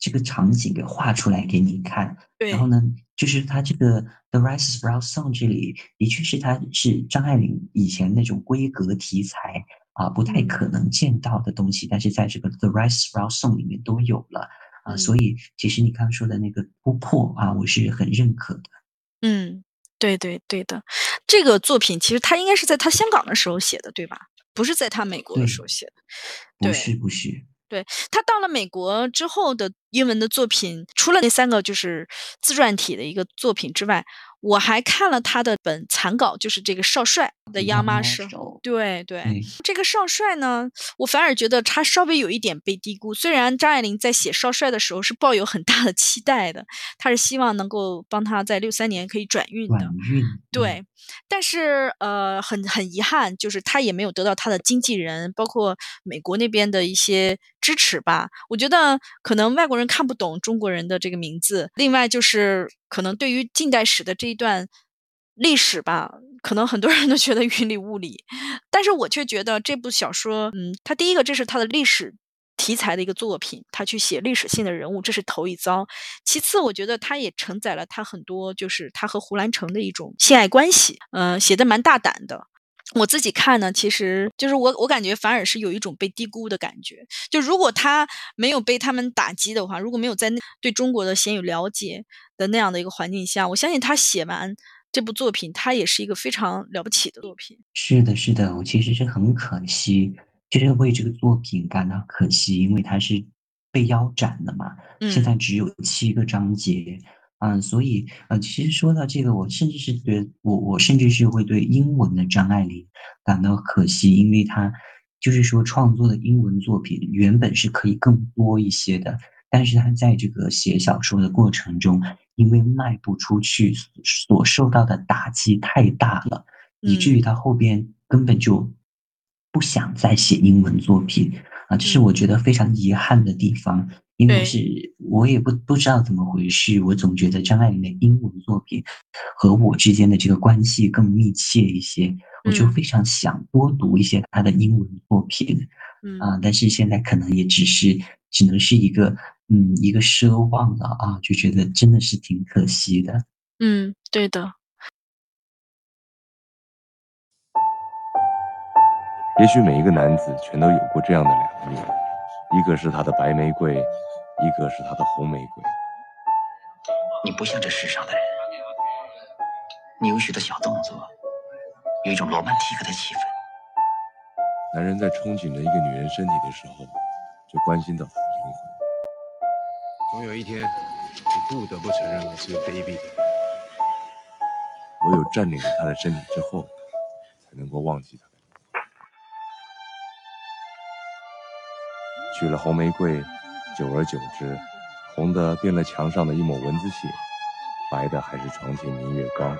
这个场景给画出来给你看，对。然后呢，就是他这个《The Rice Brown Song》这里的确是他是张爱玲以前那种规格题材啊，不太可能见到的东西，但是在这个《The Rice Brown Song》里面都有了。啊，所以其实你刚刚说的那个突破啊，我是很认可的。嗯，对对对的，这个作品其实他应该是在他香港的时候写的，对吧？不是在他美国的时候写的，不是不是。对他到了美国之后的英文的作品，除了那三个就是自传体的一个作品之外。我还看了他的本残稿，就是这个少帅的央妈手。对对，这个少帅呢，我反而觉得他稍微有一点被低估。虽然张爱玲在写少帅的时候是抱有很大的期待的，他是希望能够帮他在六三年可以转运的。转运。对，但是呃，很很遗憾，就是他也没有得到他的经纪人，包括美国那边的一些支持吧。我觉得可能外国人看不懂中国人的这个名字。另外就是。可能对于近代史的这一段历史吧，可能很多人都觉得云里雾里，但是我却觉得这部小说，嗯，它第一个这是它的历史题材的一个作品，他去写历史性的人物，这是头一遭。其次，我觉得他也承载了他很多，就是他和胡兰成的一种性爱关系，嗯，写的蛮大胆的。我自己看呢，其实就是我，我感觉反而是有一种被低估的感觉。就如果他没有被他们打击的话，如果没有在那对中国的鲜有了解的那样的一个环境下，我相信他写完这部作品，他也是一个非常了不起的作品。是的，是的，我其实是很可惜，就是为这个作品感到可惜，因为它是被腰斩的嘛，现在只有七个章节。嗯，所以呃，其实说到这个，我甚至是觉得，我我甚至是会对英文的张爱玲感到可惜，因为她就是说创作的英文作品原本是可以更多一些的，但是她在这个写小说的过程中，因为卖不出去，所受到的打击太大了，以至于她后边根本就不想再写英文作品啊，这是我觉得非常遗憾的地方。因为是我也不不知道怎么回事，我总觉得张爱玲的英文作品和我之间的这个关系更密切一些，我就非常想多读一些她的英文作品，啊，但是现在可能也只是只能是一个嗯一个奢望了啊，就觉得真的是挺可惜的。嗯，对的。也许每一个男子全都有过这样的两面，一个是他的白玫瑰。一个是他的红玫瑰。你不像这世上的人，你有许多小动作，有一种罗曼蒂克的气氛。男人在憧憬着一个女人身体的时候，就关心到她的灵魂。总有一天，你不得不承认我是个卑鄙的人。唯有占领了她的身体之后，才能够忘记她的灵魂。娶了红玫瑰，久而久之，红的变了墙上的一抹蚊子血，白的还是床前明月光。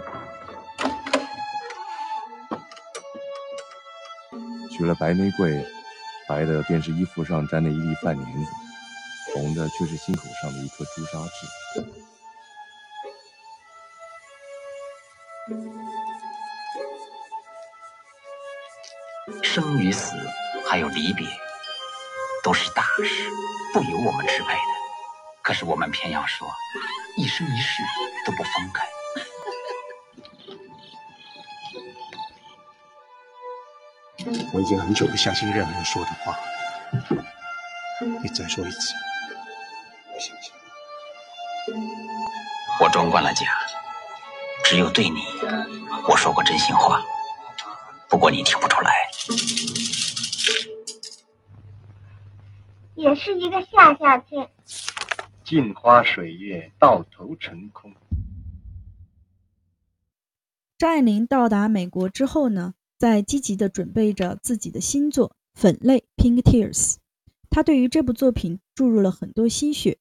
娶了白玫瑰，白的便是衣服上沾的一粒饭粘子，红的却是心口上的一颗朱砂痣。生与死，还有离别，都是大事，不由我们支配的。可是我们偏要说，一生一世都不分开。我已经很久不相信任何人说的话，你再说一次，我相信。我装惯了假，只有对你，我说过真心话。不过你听不出来。也是一个下下签。镜花水月，到头成空。张爱玲到达美国之后呢，在积极的准备着自己的新作《粉泪》（Pink Tears）。她对于这部作品注入了很多心血，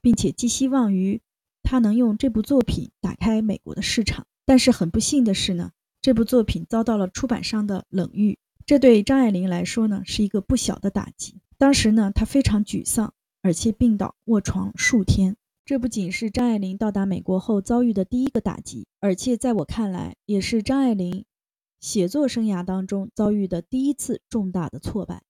并且寄希望于她能用这部作品打开美国的市场。但是很不幸的是呢。这部作品遭到了出版商的冷遇，这对张爱玲来说呢是一个不小的打击。当时呢，他非常沮丧，而且病倒卧床数天。这不仅是张爱玲到达美国后遭遇的第一个打击，而且在我看来，也是张爱玲写作生涯当中遭遇的第一次重大的挫败。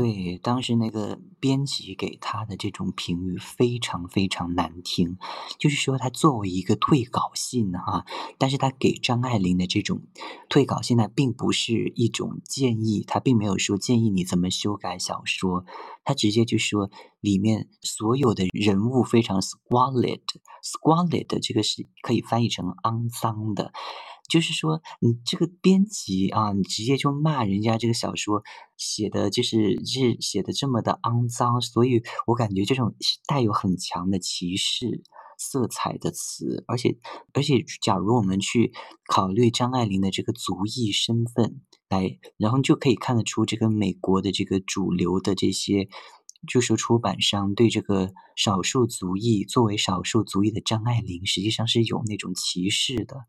对，当时那个编辑给他的这种评语非常非常难听，就是说他作为一个退稿信啊，但是他给张爱玲的这种退稿信呢，并不是一种建议，他并没有说建议你怎么修改小说，他直接就说里面所有的人物非常 squalid，squalid 这个是可以翻译成肮脏的。就是说，你这个编辑啊，你直接就骂人家这个小说写的就是是写的这么的肮脏，所以我感觉这种是带有很强的歧视色彩的词，而且而且，假如我们去考虑张爱玲的这个族裔身份来，然后就可以看得出这个美国的这个主流的这些，就是出版商对这个少数族裔作为少数族裔的张爱玲，实际上是有那种歧视的。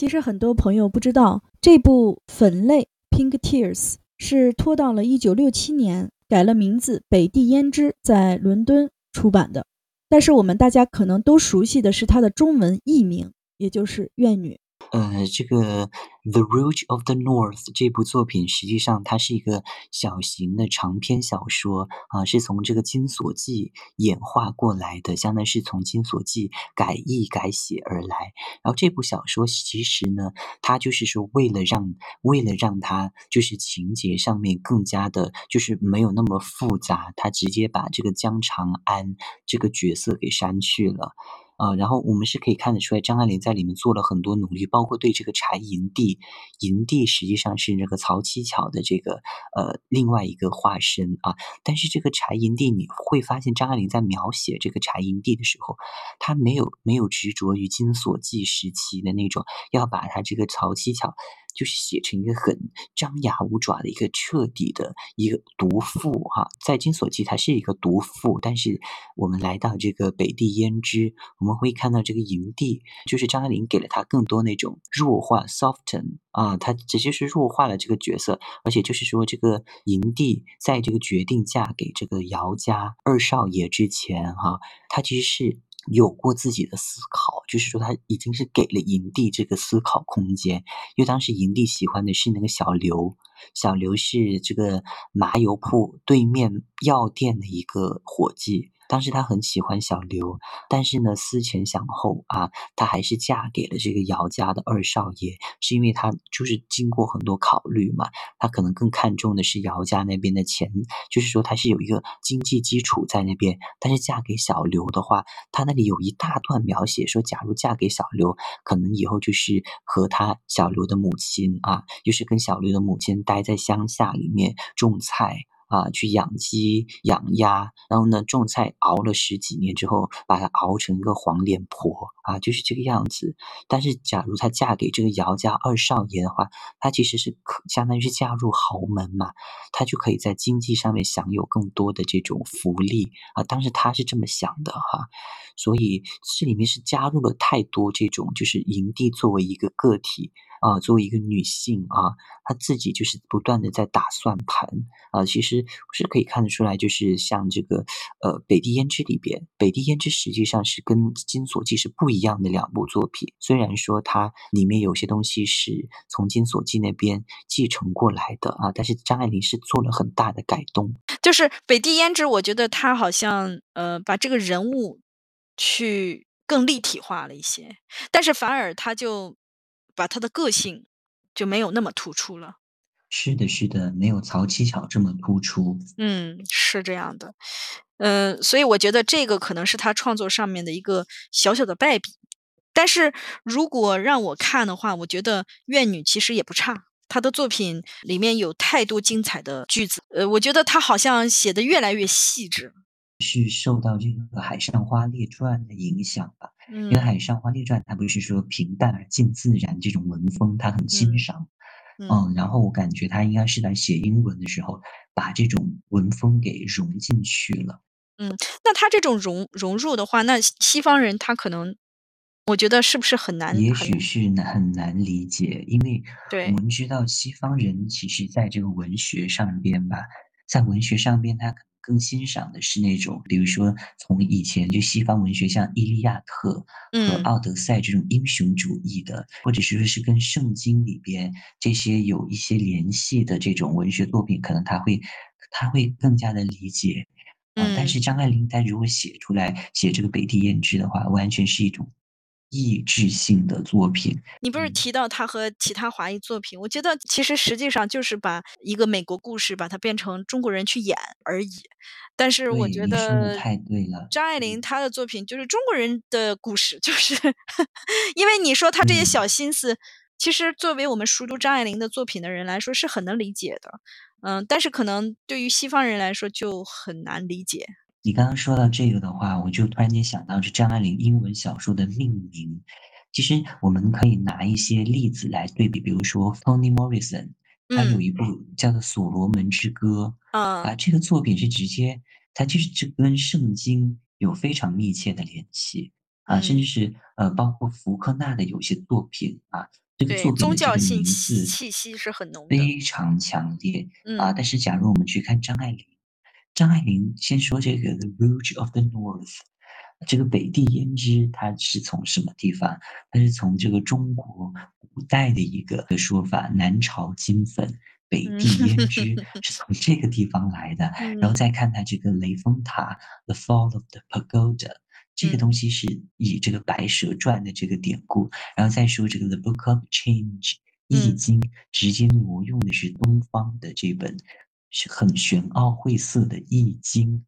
其实很多朋友不知道，这部《粉泪》（Pink Tears） 是拖到了1967年，改了名字，北地胭脂在伦敦出版的。但是我们大家可能都熟悉的是它的中文译名，也就是《怨女》。呃，这个《The Root of the North》这部作品，实际上它是一个小型的长篇小说啊，是从这个《金锁记》演化过来的，相当于是从《金锁记》改译改写而来。然后这部小说其实呢，它就是说为了让为了让它就是情节上面更加的，就是没有那么复杂，它直接把这个江长安这个角色给删去了。啊，然后我们是可以看得出来，张爱玲在里面做了很多努力，包括对这个柴营地，营地实际上是那个曹七巧的这个呃另外一个化身啊。但是这个柴营地，你会发现张爱玲在描写这个柴营地的时候，她没有没有执着于金锁记时期的那种，要把她这个曹七巧。就是写成一个很张牙舞爪的一个彻底的一个毒妇哈，在金锁记它是一个毒妇，但是我们来到这个北地胭脂，我们会看到这个营地，就是张爱玲给了他更多那种弱化 soften 啊，他直接是弱化了这个角色，而且就是说这个营地在这个决定嫁给这个姚家二少爷之前哈，他其实是。有过自己的思考，就是说他已经是给了营地这个思考空间。因为当时营地喜欢的是那个小刘，小刘是这个麻油铺对面药店的一个伙计，当时她很喜欢小刘，但是呢，思前想后啊，她还是嫁给了这个姚家的二少爷，是因为她就是经过很多考虑嘛，她可能更看重的是姚家那边的钱，就是说她是有一个经济基础在那边。但是嫁给小刘的话，她那里有一大段描写说，假如嫁给小刘，可能以后就是和她小刘的母亲啊，就是跟小刘的母亲待在乡下里面种菜。啊，去养鸡养鸭，然后呢，种菜熬了十几年之后，把它熬成一个黄脸婆啊，就是这个样子。但是，假如她嫁给这个姚家二少爷的话，她其实是可相当于是嫁入豪门嘛，她就可以在经济上面享有更多的这种福利啊。当时她是这么想的哈，所以这里面是加入了太多这种，就是营地作为一个个体。啊，作为一个女性啊，她自己就是不断的在打算盘啊，其实是可以看得出来，就是像这个呃《北地胭脂》里边，《北地胭脂》实际上是跟《金锁记》是不一样的两部作品。虽然说它里面有些东西是从《金锁记》那边继承过来的啊，但是张爱玲是做了很大的改动。就是《北地胭脂》，我觉得她好像呃把这个人物去更立体化了一些，但是反而她就。把他的个性就没有那么突出了。是的，是的，没有曹七巧这么突出。嗯，是这样的。嗯，所以我觉得这个可能是他创作上面的一个小小的败笔。但是如果让我看的话，我觉得《怨女》其实也不差。他的作品里面有太多精彩的句子。呃，我觉得他好像写的越来越细致。是受到这个《海上花列传》的影响吧？因为《海上花列传》它不是说平淡而近自然这种文风，他很欣赏。嗯，然后我感觉他应该是在写英文的时候，把这种文风给融进去了。嗯，那他这种融融入的话，那西方人他可能，我觉得是不是很难？也许是难很难理解，因为我们知道西方人其实在这个文学上边吧，在文学上边他。更欣赏的是那种，比如说从以前就西方文学，像《伊利亚特》和《奥德赛》这种英雄主义的，或者是说是跟圣经里边这些有一些联系的这种文学作品，可能他会他会更加的理解啊。但是张爱玲她如果写出来写这个《北地胭脂》的话，完全是一种。意志性的作品，你不是提到他和其他华裔作品？我觉得其实实际上就是把一个美国故事把它变成中国人去演而已。但是我觉得太对了，张爱玲她的作品就是中国人的故事，就是 因为你说她这些小心思，其实作为我们熟读张爱玲的作品的人来说是很能理解的，嗯，但是可能对于西方人来说就很难理解。你刚刚说到这个的话，我就突然间想到是张爱玲英文小说的命名。其实我们可以拿一些例子来对比，比如说 Toni Morrison，他有一部叫做《所罗门之歌》啊，这个作品是直接，它就是这跟圣经有非常密切的联系啊，甚至是呃，包括福克纳的有些作品啊，这个作品的这个名字气息是很浓，非常强烈啊。但是假如我们去看张爱玲。张爱玲先说这个《The Rouge of the North》，这个北地胭脂，它是从什么地方？它是从这个中国古代的一个说法，南朝金粉，北地胭脂是从这个地方来的。然后再看它这个雷峰塔，《The Fall of the Pagoda》，这个东西是以这个《白蛇传》的这个典故。然后再说这个《The Book of Change》，易经直接挪用的是东方的这本。是很玄奥晦涩的《易经》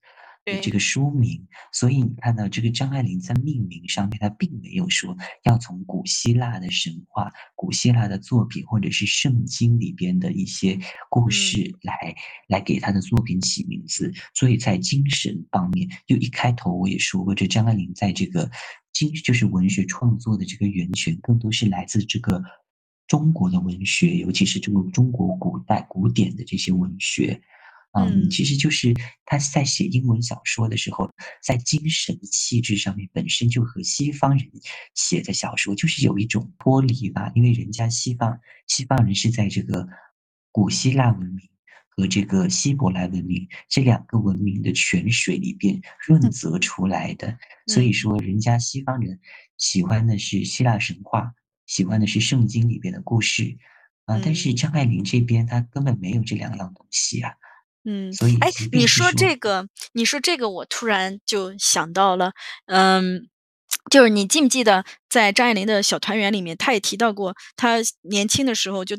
的这个书名，所以你看到这个张爱玲在命名上面，她并没有说要从古希腊的神话、古希腊的作品或者是圣经里边的一些故事来来给她的作品起名字。所以在精神方面，就一开头我也说过，这张爱玲在这个精就是文学创作的这个源泉，更多是来自这个。中国的文学，尤其是这个中国古代古典的这些文学，嗯，其实就是他在写英文小说的时候，在精神气质上面本身就和西方人写的小说就是有一种脱离吧，因为人家西方西方人是在这个古希腊文明和这个希伯来文明这两个文明的泉水里边润泽出来的，所以说人家西方人喜欢的是希腊神话。喜欢的是圣经里边的故事，啊，但是张爱玲这边她根本没有这两样东西啊，嗯，所以哎，你说这个你说这个我突然就想到了，嗯，就是你记不记得在张爱玲的《小团圆》里面，她也提到过，她年轻的时候就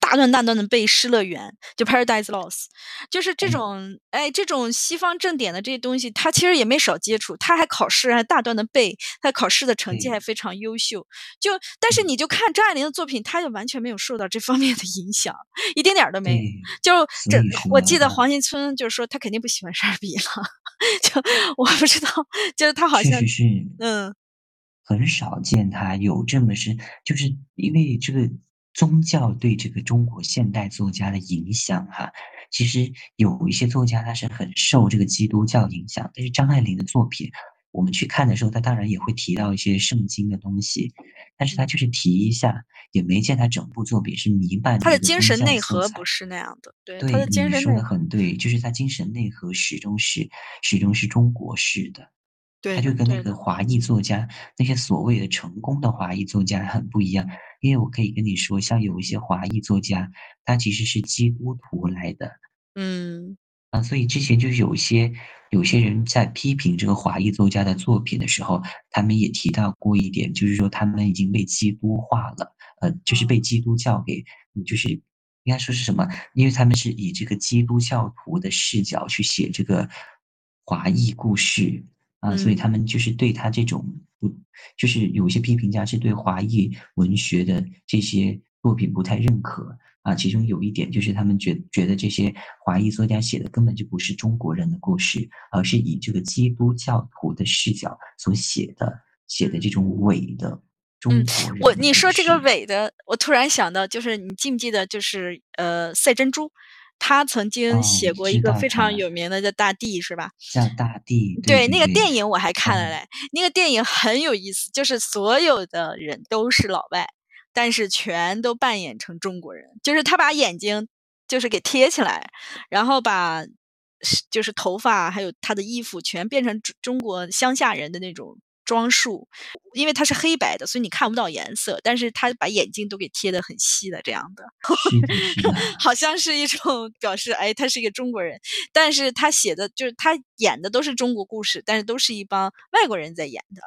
大段大段的背《失乐园》，就 Paradise Lost。就是这哎。种哎，这种西方正典的这些东西，他其实也没少接触，他还考试还大段的背，他考试的成绩还。非常优秀。就但是嗯。你就看张爱玲的作品，她就完全没有受到这方面的影响，一点点儿都没有。就这我记得啊黄新村就是说他肯定不喜欢莎士比了，就我不知道，就是他好像嗯。很少见他有这么深就是因为这个宗教对这个中国现代作家的影响哈，其实有一些作家他是很受这个基督教影响。但是张爱玲的作品，我们去看的时候，他当然也会提到一些圣经的东西，但是他就是提一下，也没见他整部作品是弥漫她着这个宗的精神。内核不是那样的，对，她对，的精神内核很对，就是他精神内核始终是始终是中国式的。对她就跟那。个华裔作家，那些所谓的成功的华裔作家很不一样。因为我可以跟你说，像有一些华裔作家，他其实是基督徒来的。嗯。啊，所以之前就是有些有些人在批评这个华裔作家的作品的时候，他们也提到过一点，就是说他们已经被基督化了，呃，就是被哦。基督教给就是应该说是什么，因为他们是以这个基督教徒的视角去写这个华裔故事，啊，所以他嗯。们就是对他这种不就是有一些批评家是对华裔文学的这些作品不太认可。啊，其中有一点就是他们觉觉得这些华裔作家写的根本就不是中国人的故事，而是以这个基督教徒的视角所写的写的嗯。这种伪的嗯，中国我人的你说这个。伪的，我突然想到就是你记不记得就是，呃，赛珍珠，她曾经哦，写过一个非常。有名的叫《大地》是吧？叫《大地》，对对，那个电影我还看了嗯。嘞，那个电影很有意思，就是所有的人都是老外，但是全都扮演成中国人。就是他把眼睛就是给贴起来，然后把是就是头发还有他的衣服全变成中中国乡下人的那种装束。因为它是黑白的，所以你看不到颜色，但是他把眼睛都给贴的很细的这样的。好像是一种表示，哎，他是一个中国人，但是他写的就是他演的都是中国故事，但是都是一帮外国人在演的。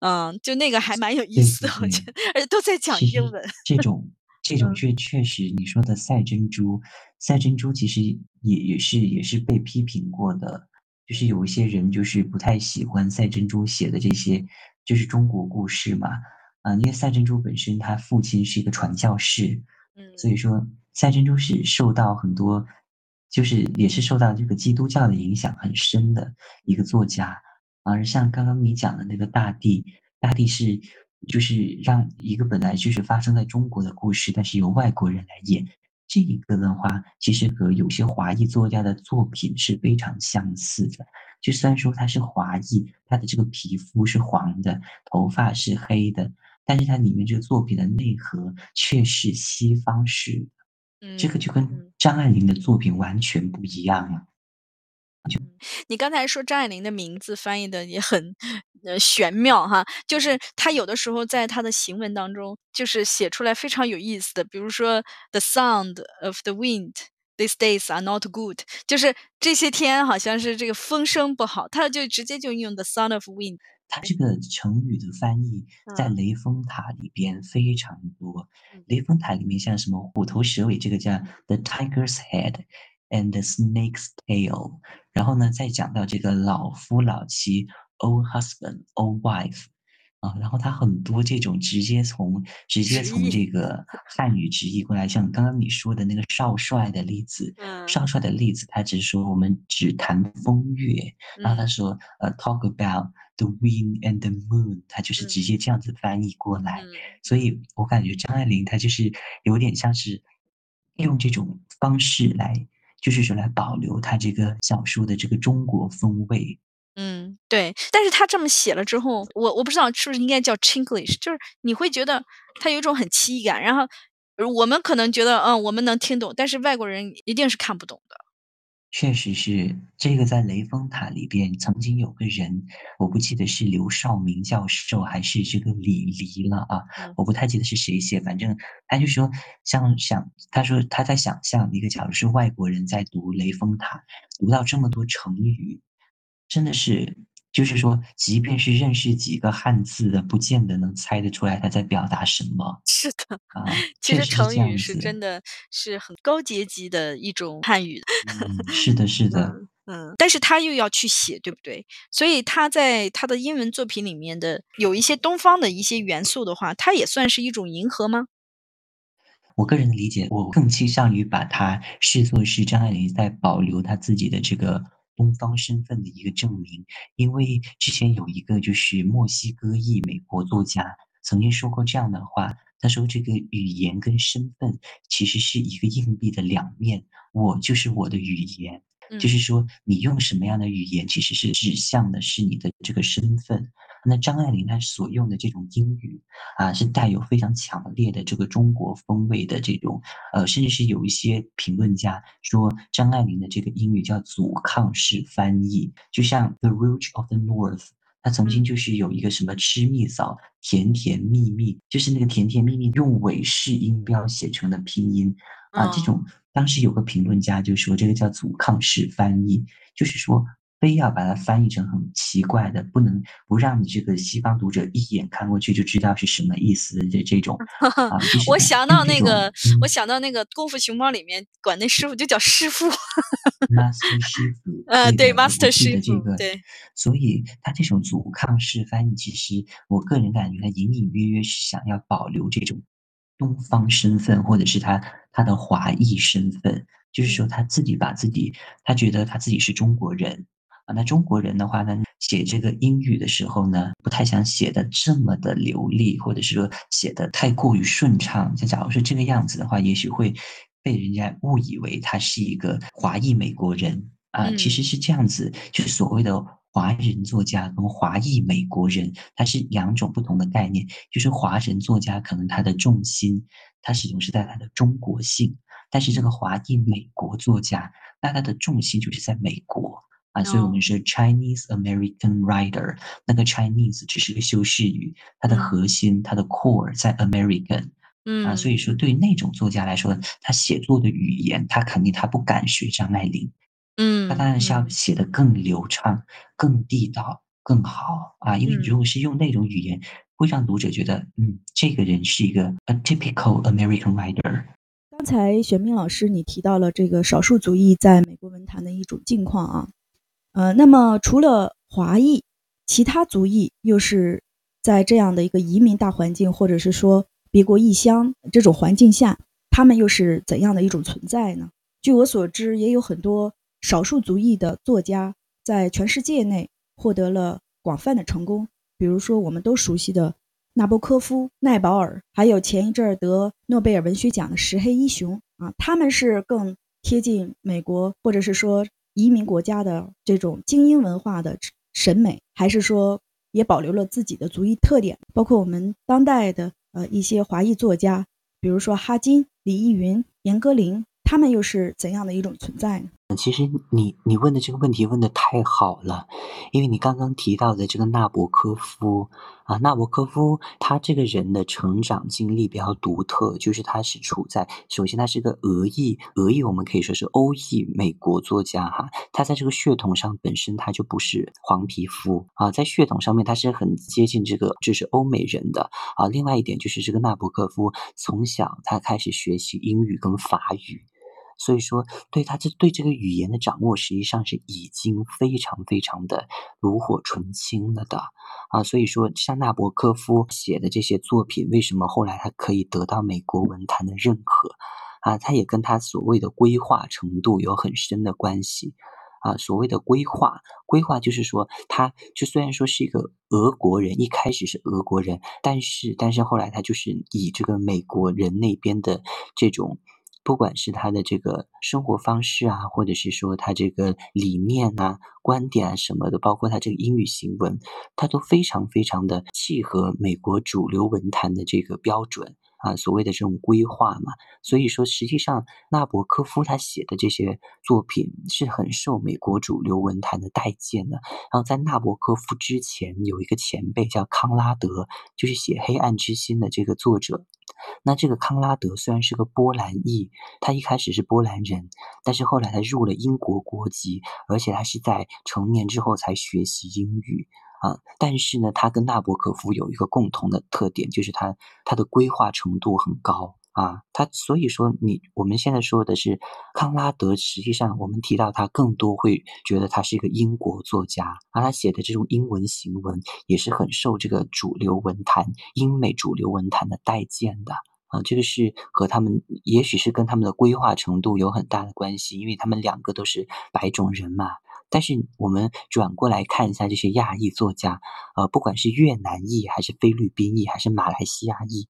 嗯，就那个还蛮有意思的，我觉。得，而且都在讲英文。这种这种嗯。确确实你说的赛珍珠赛珍珠其实也也是也是被批评过的。就是嗯。有一些人就是不太喜欢赛珍珠写的这些就是中国故事嘛。啊，因为赛珍珠本身他父亲是一个传教士，嗯所以嗯。说赛珍珠是受到很多就是也是受到这个基督教的影响很深的一个作家。而像刚刚你讲的那个《大地》，《大地》是就是让一个本来就是发生在中国的故事，但是由外国人来演。这一个的话，其实和有些华裔作家的作品是非常相似的。就虽然说他是华裔，他的这个皮肤是黄的，头发是黑的，但是它里面这个作品的内核却是西方式的。这个嗯，就跟嗯。张爱玲的作品完全不一样了。你刚才说张爱玲的名字翻译的也很，呃，玄妙哈。就是她有的时候在她的行文当中，就是写出来非常有意思的，比如说 The sound of the wind these days are not good，就是这些天好像是这个风声不好，她就直接就用 The sound of wind。它这个成语的翻译在嗯。雷峰塔里边非常多。嗯。雷峰塔里面像什么虎头蛇尾，这个叫 The tiger's head and the snake's tail。然后呢，再讲到这个老夫老妻，old husband old wife。啊，然后它很多这种直接从直接从。这个 汉语直译过来，像刚刚你说的那个少帅的例子嗯。少帅的例子，他只是说我们只谈风月，然后他嗯。说，呃，talk about the wind and the moon，他就是直嗯。接这样子翻译过来。嗯，所嗯。以我感觉张爱玲她就是有点像是用这种方式来就是说来保留他这个小说的这个中国风味。嗯，对。但是他这么写了之后，我我不知道是不是应该叫 Chinglish，就是你会觉得他有一种很奇异感，然后我们可能觉得，嗯，我们能听懂，但是外国人一定是看不懂的。确实是这个，在雷峰塔里边曾经有个人，我不记得是刘少明教授还是这个李黎了啊，我不太记得是谁写，反正他就说像想，他说他在想象一个，假如是外国人在读雷峰塔，读到这么多成语，真的是。就是说，即便是认识几个汉字的，不见得能猜得出来他在表达什么。是的，啊，其实成语是真的是很高阶级的一种汉语。嗯，是的，是 的。嗯，但是他又要去写，对不对？所以他在他的英文作品里面的有一些东方的一些元素的话，他也算是一种迎合吗？我个人的理解，我更倾向于把它视作是张爱玲在保留她自己的这个。东方身份的一个证明，因为之前有一个就是墨西哥裔美国作家曾经说过这样的话，他说这个语言跟身份其实是一个硬币的两面，我就是我的语言。就是说，你用什么样的语言，其实是指向的是你的这个身份。那张爱玲她所用的这种英语啊，是带有非常强烈的这个中国风味的这种，呃，甚至是有一些评论家说张爱玲的这个英语叫阻抗式翻译，就像《The Rouge of the North》，它曾经就是有一个什么吃蜜枣，甜甜蜜蜜，就是那个甜甜蜜蜜用尾式音标写成的拼音。啊，这种。当时有个评论家就说，这个叫阻抗式翻译，就是说非要把它翻译成很奇怪的，不能不让你这个西方读者一眼看过去就知道是什么意思的这这种。我想到那个，我想到那个《功夫熊猫》里面管那师傅就叫师傅。Master 师傅。呃，对，Master 师傅。对。所以他这种阻抗式翻译，其实我个人感觉，他隐隐约约是想要保留这种。东方身份，或者是他他的华裔身份，就是说他自己把自己，他觉得他自己是中国人啊。那中国人的话呢，写这个英语的时候呢，不太想写的这么的流利，或者是说写的太过于顺畅。就假如是这个样子的话，也许会被人家误以为他是一个华裔美国人啊。其实是这样子，就是所谓的。华人作家跟华裔美国人，它是两种不同的概念。就是华人作家可能他的重心，他始终是在他的中国性；但是这个华裔美国作家，那他的重心就是在美国啊。所以我们是 Chinese American writer，那个 Chinese 只是个修饰语，它的核心，它的 core 在 American。嗯啊，所以说对于那种作家来说，他写作的语言，他肯定他不敢学张爱玲。嗯，他当然是要写的更流畅、更地道、更好啊！因为你如果是用那种语言，会让读者觉得，嗯，这个人是一个 a typical American writer。刚才玄明老师你提到了这个少数族裔在美国文坛的一种境况啊，呃，那么除了华裔，其他族裔又是在这样的一个移民大环境，或者是说别国异乡这种环境下，他们又是怎样的一种存在呢？据我所知，也有很多。少数族裔的作家在全世界内获得了广泛的成功，比如说我们都熟悉的纳博科夫、奈保尔，还有前一阵儿得诺贝尔文学奖的石黑一雄啊，他们是更贴近美国或者是说移民国家的这种精英文化的审美，还是说也保留了自己的族裔特点？包括我们当代的呃一些华裔作家，比如说哈金、李逸云、严歌苓，他们又是怎样的一种存在呢？其实你你问的这个问题问的太好了，因为你刚刚提到的这个纳博科夫啊，纳博科夫他这个人的成长经历比较独特，就是他是处在首先他是个俄裔，俄裔我们可以说是欧裔美国作家哈，他在这个血统上本身他就不是黄皮肤啊，在血统上面他是很接近这个就是欧美人的啊。另外一点就是这个纳博科夫从小他开始学习英语跟法语。所以说，对他这对这个语言的掌握，实际上是已经非常非常的炉火纯青了的啊。所以说，像纳博科夫写的这些作品，为什么后来他可以得到美国文坛的认可啊？他也跟他所谓的规划程度有很深的关系啊。所谓的规划，规划就是说，他就虽然说是一个俄国人，一开始是俄国人，但是但是后来他就是以这个美国人那边的这种。不管是他的这个生活方式啊，或者是说他这个理念啊、观点啊什么的，包括他这个英语行文，他都非常非常的契合美国主流文坛的这个标准啊，所谓的这种规划嘛。所以说，实际上纳博科夫他写的这些作品是很受美国主流文坛的待见的。然后在纳博科夫之前，有一个前辈叫康拉德，就是写《黑暗之心》的这个作者。那这个康拉德虽然是个波兰裔，他一开始是波兰人，但是后来他入了英国国籍，而且他是在成年之后才学习英语啊。但是呢，他跟纳博科夫有一个共同的特点，就是他他的规划程度很高啊。他所以说，你我们现在说的是康拉德，实际上我们提到他更多会觉得他是一个英国作家，而他写的这种英文行文也是很受这个主流文坛、英美主流文坛的待见的。啊，这个是和他们，也许是跟他们的规划程度有很大的关系，因为他们两个都是白种人嘛。但是我们转过来看一下这些亚裔作家，呃，不管是越南裔还是菲律宾裔还是马来西亚裔，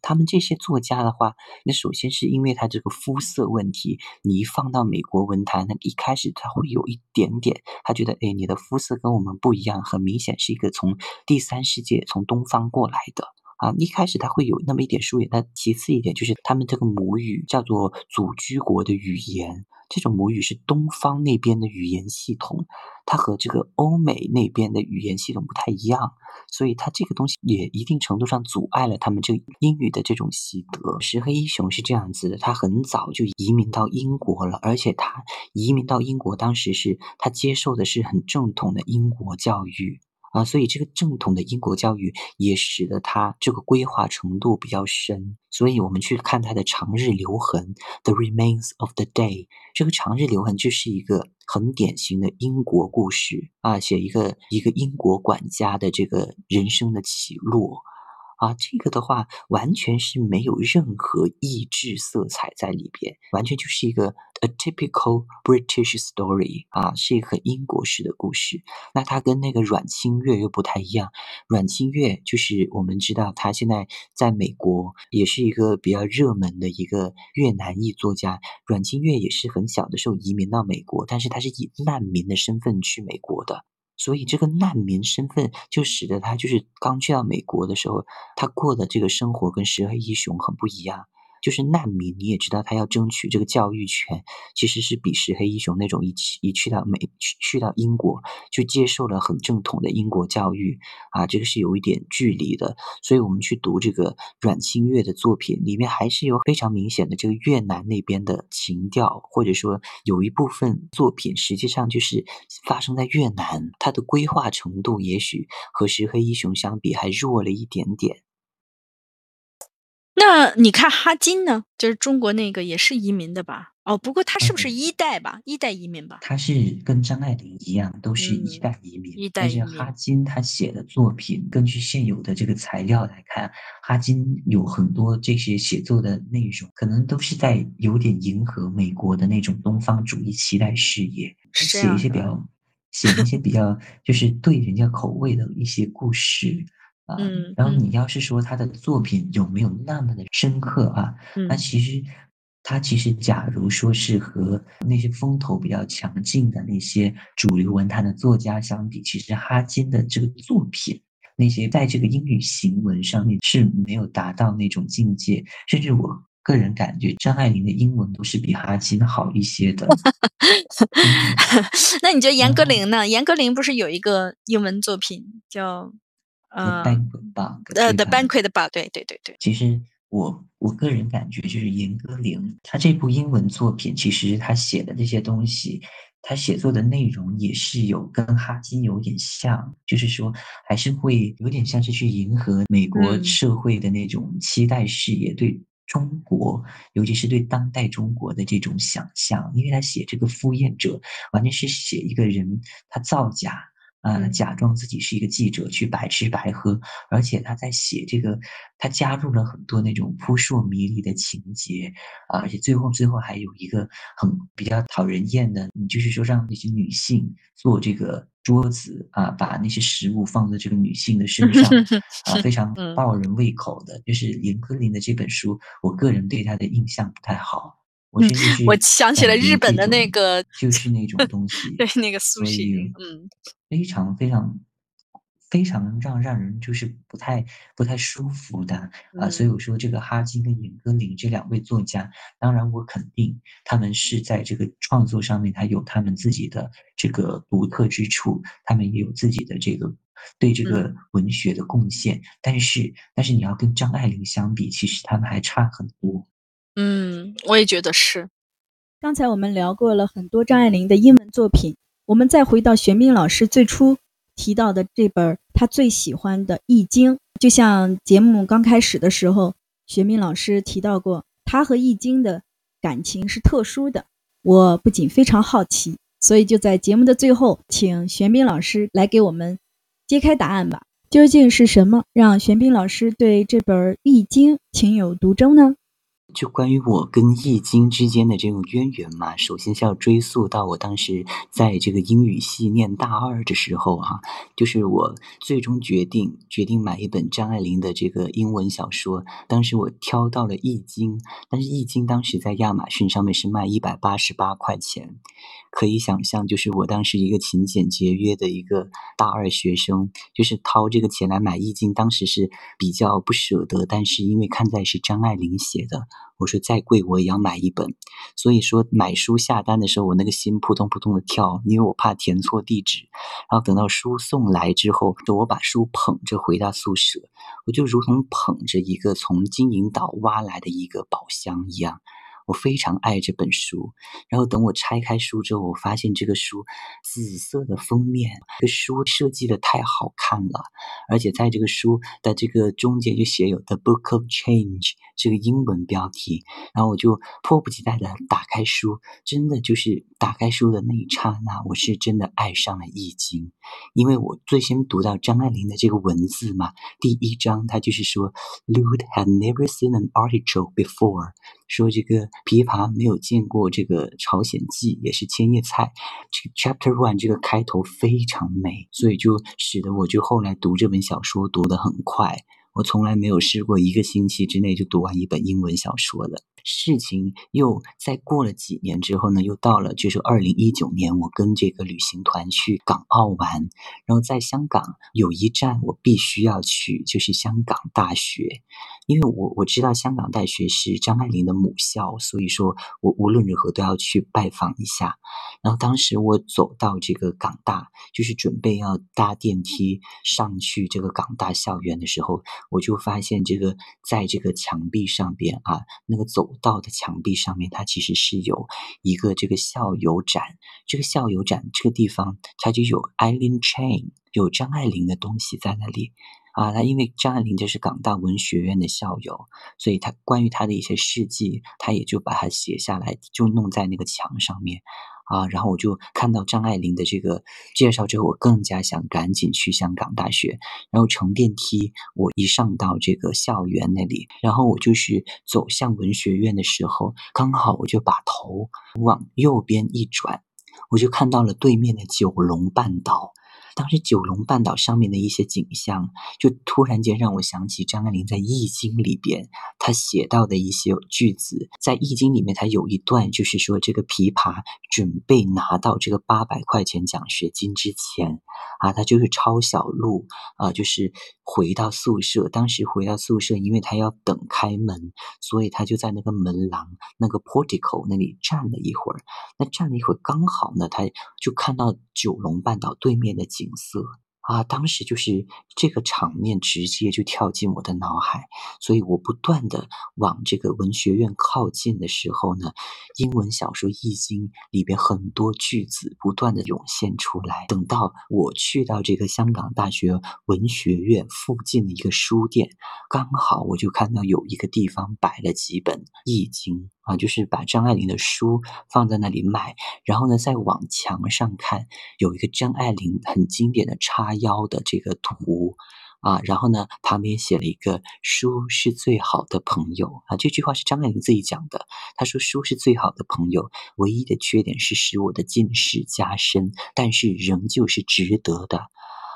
他们这些作家的话，那首先是因为他这个肤色问题，你一放到美国文坛，那一开始他会有一点点，他觉得，哎，你的肤色跟我们不一样，很明显是一个从第三世界、从东方过来的。啊，一开始他会有那么一点疏远，但其次一点就是他们这个母语叫做祖居国的语言，这种母语是东方那边的语言系统，它和这个欧美那边的语言系统不太一样，所以它这个东西也一定程度上阻碍了他们这英语的这种习得。石黑一雄是这样子的，他很早就移民到英国了，而且他移民到英国当时是他接受的是很正统的英国教育。啊，所以这个正统的英国教育也使得他这个规划程度比较深。所以我们去看他的《长日留痕》（The Remains of the Day），这个《长日留痕》就是一个很典型的英国故事啊，写一个一个英国管家的这个人生的起落。啊，这个的话完全是没有任何意志色彩在里边，完全就是一个 a typical British story 啊，是一个英国式的故事。那它跟那个阮清月又不太一样。阮清月就是我们知道，他现在在美国也是一个比较热门的一个越南裔作家。阮清月也是很小的时候移民到美国，但是他是以难民的身份去美国的。所以这个难民身份就使得他就是刚去到美国的时候，他过的这个生活跟石黑一雄很不一样。就是难民，你也知道，他要争取这个教育权，其实是比石黑一雄那种一去一去到美去去到英国就接受了很正统的英国教育啊，这个是有一点距离的。所以我们去读这个阮清月的作品，里面还是有非常明显的这个越南那边的情调，或者说有一部分作品实际上就是发生在越南，它的规划程度也许和石黑一雄相比还弱了一点点。那你看哈金呢？就是中国那个也是移民的吧？哦，不过他是不是一代吧？一代移民吧？他是跟张爱玲一样，都是一代移民。一代移民。但是哈金他写的作品，根据现有的这个材料来看，哈金有很多这些写作的内容，可能都是在有点迎合美国的那种东方主义期待视野，写一些比较，写一些比较就是对人家口味的一些故事。啊，然后你要是说他的作品有没有那么的深刻啊？那其实他其实，假如说是和那些风头比较强劲的那些主流文坛的作家相比，其实哈金的这个作品，那些在这个英语行文上面是没有达到那种境界，甚至我个人感觉张爱玲的英文都是比哈金好一些的。那你觉得严歌苓呢？严歌苓不是有一个英文作品叫？呃，banquet bar，呃，the banquet bar，对对对对。其实我我个人感觉，就是严歌苓他这部英文作品，其实他写的这些东西，他写作的内容也是有跟哈金有点像，就是说还是会有点像是去迎合美国社会的那种期待视野，对中国，尤其是对当代中国的这种想象。因为他写这个敷衍者，完全是写一个人他造假。啊，假装自己是一个记者去白吃白喝，而且他在写这个，他加入了很多那种扑朔迷离的情节，啊，而且最后最后还有一个很比较讨人厌的，你就是说让那些女性做这个桌子啊，把那些食物放在这个女性的身上，啊，非常爆人胃口的，就是严歌苓的这本书，我个人对她的印象不太好。我我想起了日本的那个，就是那种东西，对那个苏西，嗯，非常非常非常让让人就是不太不太舒服的。啊，所以我。说这个哈金跟严歌苓这两位作家，当然我肯定他们是在这个创作上面，他有他们自己的这个独特之处，他们也有自己的这个对这个。文学的贡献，但是但是你要跟张爱玲相比，其实他们还差很多。嗯，我也觉得是。刚才我们聊过了很多张爱玲的英文作品，我们再回到玄彬老师最初提到的这本他最喜欢的《易经》，就像节目刚开始的时候，玄彬老师提到过，他和《易经》的感情是特殊的。我不仅非常好奇，所以就在节目的最后，请玄彬老师来给我们揭开答案吧。究竟是什么让玄彬老师对这本《易经》情有独钟呢？就关于我跟《易经》之间的这种渊源嘛，首先是要追溯到我当时在这个英语系念大二的时候哈，就是我最终决定决定买一本张爱玲的这个英文小说，当时我挑到了《易经》，但是《易经》当时在亚马逊上面是卖一百八十八块钱，可以想象，就是我当时一个勤俭节约的一个大二学生，就是掏这个钱来买《易经》，当时是比较不舍得，但是因为看在是张爱玲写的。我说再贵我也要买一本，所以说买书下单的时候，我那个心扑通扑通的跳，因为我怕填错地址。然后等到书送来之后，就我把书捧着回到宿舍，我就如同捧着一个从金银岛挖来的一个宝箱一样。我非常爱这本书，然后等我拆开书之后，我发现这个书紫色的封面，这书设计的太好看了，而且在这个书的这个中间就写有 The Book of Change 这个英文标题，然后我就迫不及待的打开书，真的就是打开书的那一刹那，我是真的爱上了《易经》，因为我最先读到张爱玲的这个文字嘛，第一章它就是说，Lude had never seen an artichoke before。说这个琵琶没有见过这个朝鲜蓟，也是千叶菜。这个 Chapter One 这个开头非常美，所以就使得我就后来读这本小说读得很快。我从来没有试过一个星期之内就读完一本英文小说的。事情又再过了几年之后呢，又到了就是二零一九年，我跟这个旅行团去港澳玩，然后在香港有一站我必须要去，就是香港大学，因为我我知道香港大学是张爱玲的母校，所以说我无论如何都要去拜访一下。然后当时我走到这个港大，就是准备要搭电梯上去这个港大校园的时候，我就发现这个在这个墙壁上边啊，那个走。道的墙壁上面，它其实是有一个这个校友展。这个校友展这个地方，它就有 Eileen Chang，有张爱玲的东西在那里啊。他因为张爱玲就是港大文学院的校友，所以他关于他的一些事迹，他也就把它写下来，就弄在那个墙上面。啊，然后我就看到张爱玲的这个介绍之后，我更加想赶紧去香港大学。然后乘电梯，我一上到这个校园那里，然后我就是走向文学院的时候，刚好我就把头往右边一转，我就看到了对面的九龙半岛。当时九龙半岛上面的一些景象，就突然间让我想起张爱玲在《易经》里边她写到的一些句子。在《易经》里面，她有一段就是说，这个琵琶准备拿到这个八百块钱奖学金之前，啊，她就是抄小路啊，就是回到宿舍。当时回到宿舍，因为他要等开门，所以他就在那个门廊那个 portico 那里站了一会儿。那站了一会儿，刚好呢，他就看到九龙半岛对面的。景色啊，当时就是这个场面直接就跳进我的脑海，所以我不断的往这个文学院靠近的时候呢，英文小说《易经》里边很多句子不断的涌现出来。等到我去到这个香港大学文学院附近的一个书店，刚好我就看到有一个地方摆了几本《易经》。啊，就是把张爱玲的书放在那里卖，然后呢，再往墙上看，有一个张爱玲很经典的叉腰的这个图啊，然后呢，旁边写了一个“书是最好的朋友”啊，这句话是张爱玲自己讲的。她说：“书是最好的朋友，唯一的缺点是使我的近视加深，但是仍旧是值得的。”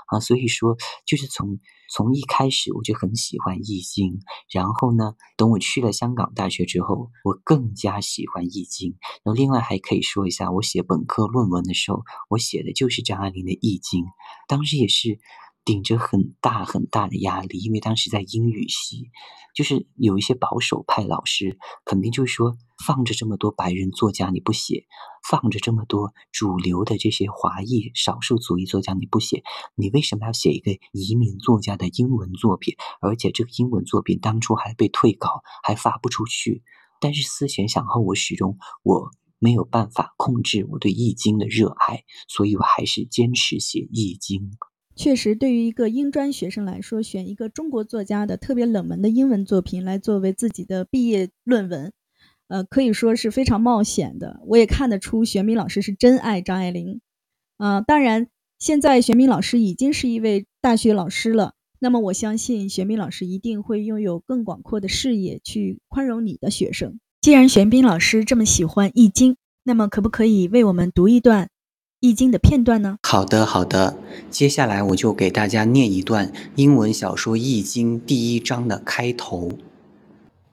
啊，所以说，就是从。从一开始我就很喜欢《易经》，然后呢，等我去了香港大学之后，我更加喜欢《易经》。那另外还可以说一下，我写本科论文的时候，我写的就是张爱玲的《易经》。当时也是顶着很大很大的压力，因为当时在英语系，就是有一些保守派老师肯定就说，放着这么多白人作家你不写，放着这么多主流的这些华裔少数族裔作家你不写，你为什么要写一个移民作家的英文作品？而且这个英文作品当初还被退稿，还发不出去。但是思前想后，我始终我没有办法控制我对易经的热爱，所以我还是坚持写易经。确实，对于一个英专学生来说，选一个中国作家的特别冷门的英文作品来作为自己的毕业论文，呃，可以说是非常冒险的。我也看得出玄彬老师是真爱张爱玲。啊，当然，现在玄彬老师已经是一位大学老师了。那么我相信玄彬老师一定会拥有更广阔的视野去宽容你的学生。既然玄彬老师这么喜欢《易经》，那么可不可以为我们读一段《易经》的片段呢？好的，好的。接下来我就给大家念一段英文小说《易经》第一章的开头。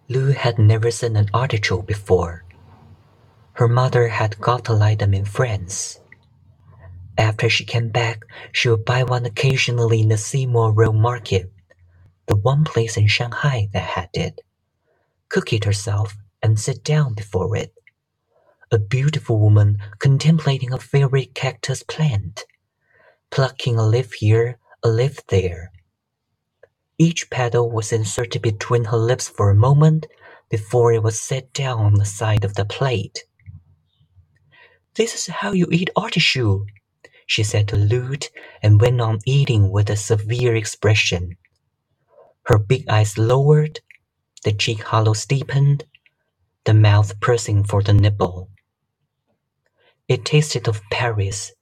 Lou had never seen an artichoke before. Her mother had got to like them in France. After she came back, she would buy one occasionally in the Seymour Road Market, the one place in Shanghai that had it, cook it herself, and sit down before it. a beautiful woman contemplating a favorite cactus plant, plucking a leaf here, a leaf there. Each petal was inserted between her lips for a moment before it was set down on the side of the plate. This is how you eat artichoke, she said to Lute and went on eating with a severe expression. Her big eyes lowered, the cheek hollow steepened, the mouth pressing for the nipple. It tasted of Paris,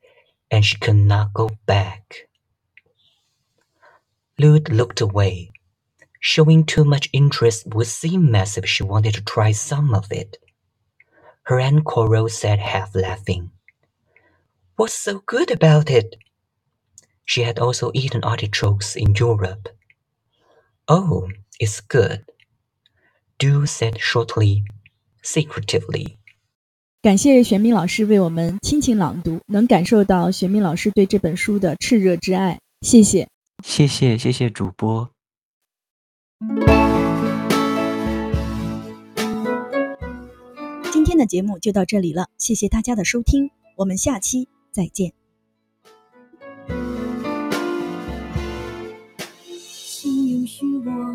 and she could not go back. Lute looked away. Showing too much interest would seem as if she wanted to try some of it. Her Aunt Coral said half laughing, What's so good about it? She had also eaten artichokes in Europe. Oh, it's good. Du said shortly, secretively. 感谢玄明老师为我们倾情朗读，能感受到玄明老师对这本书的炽热之爱。谢谢，谢谢，谢谢主播。今天的节目就到这里了，谢谢大家的收听，我们下期。再见。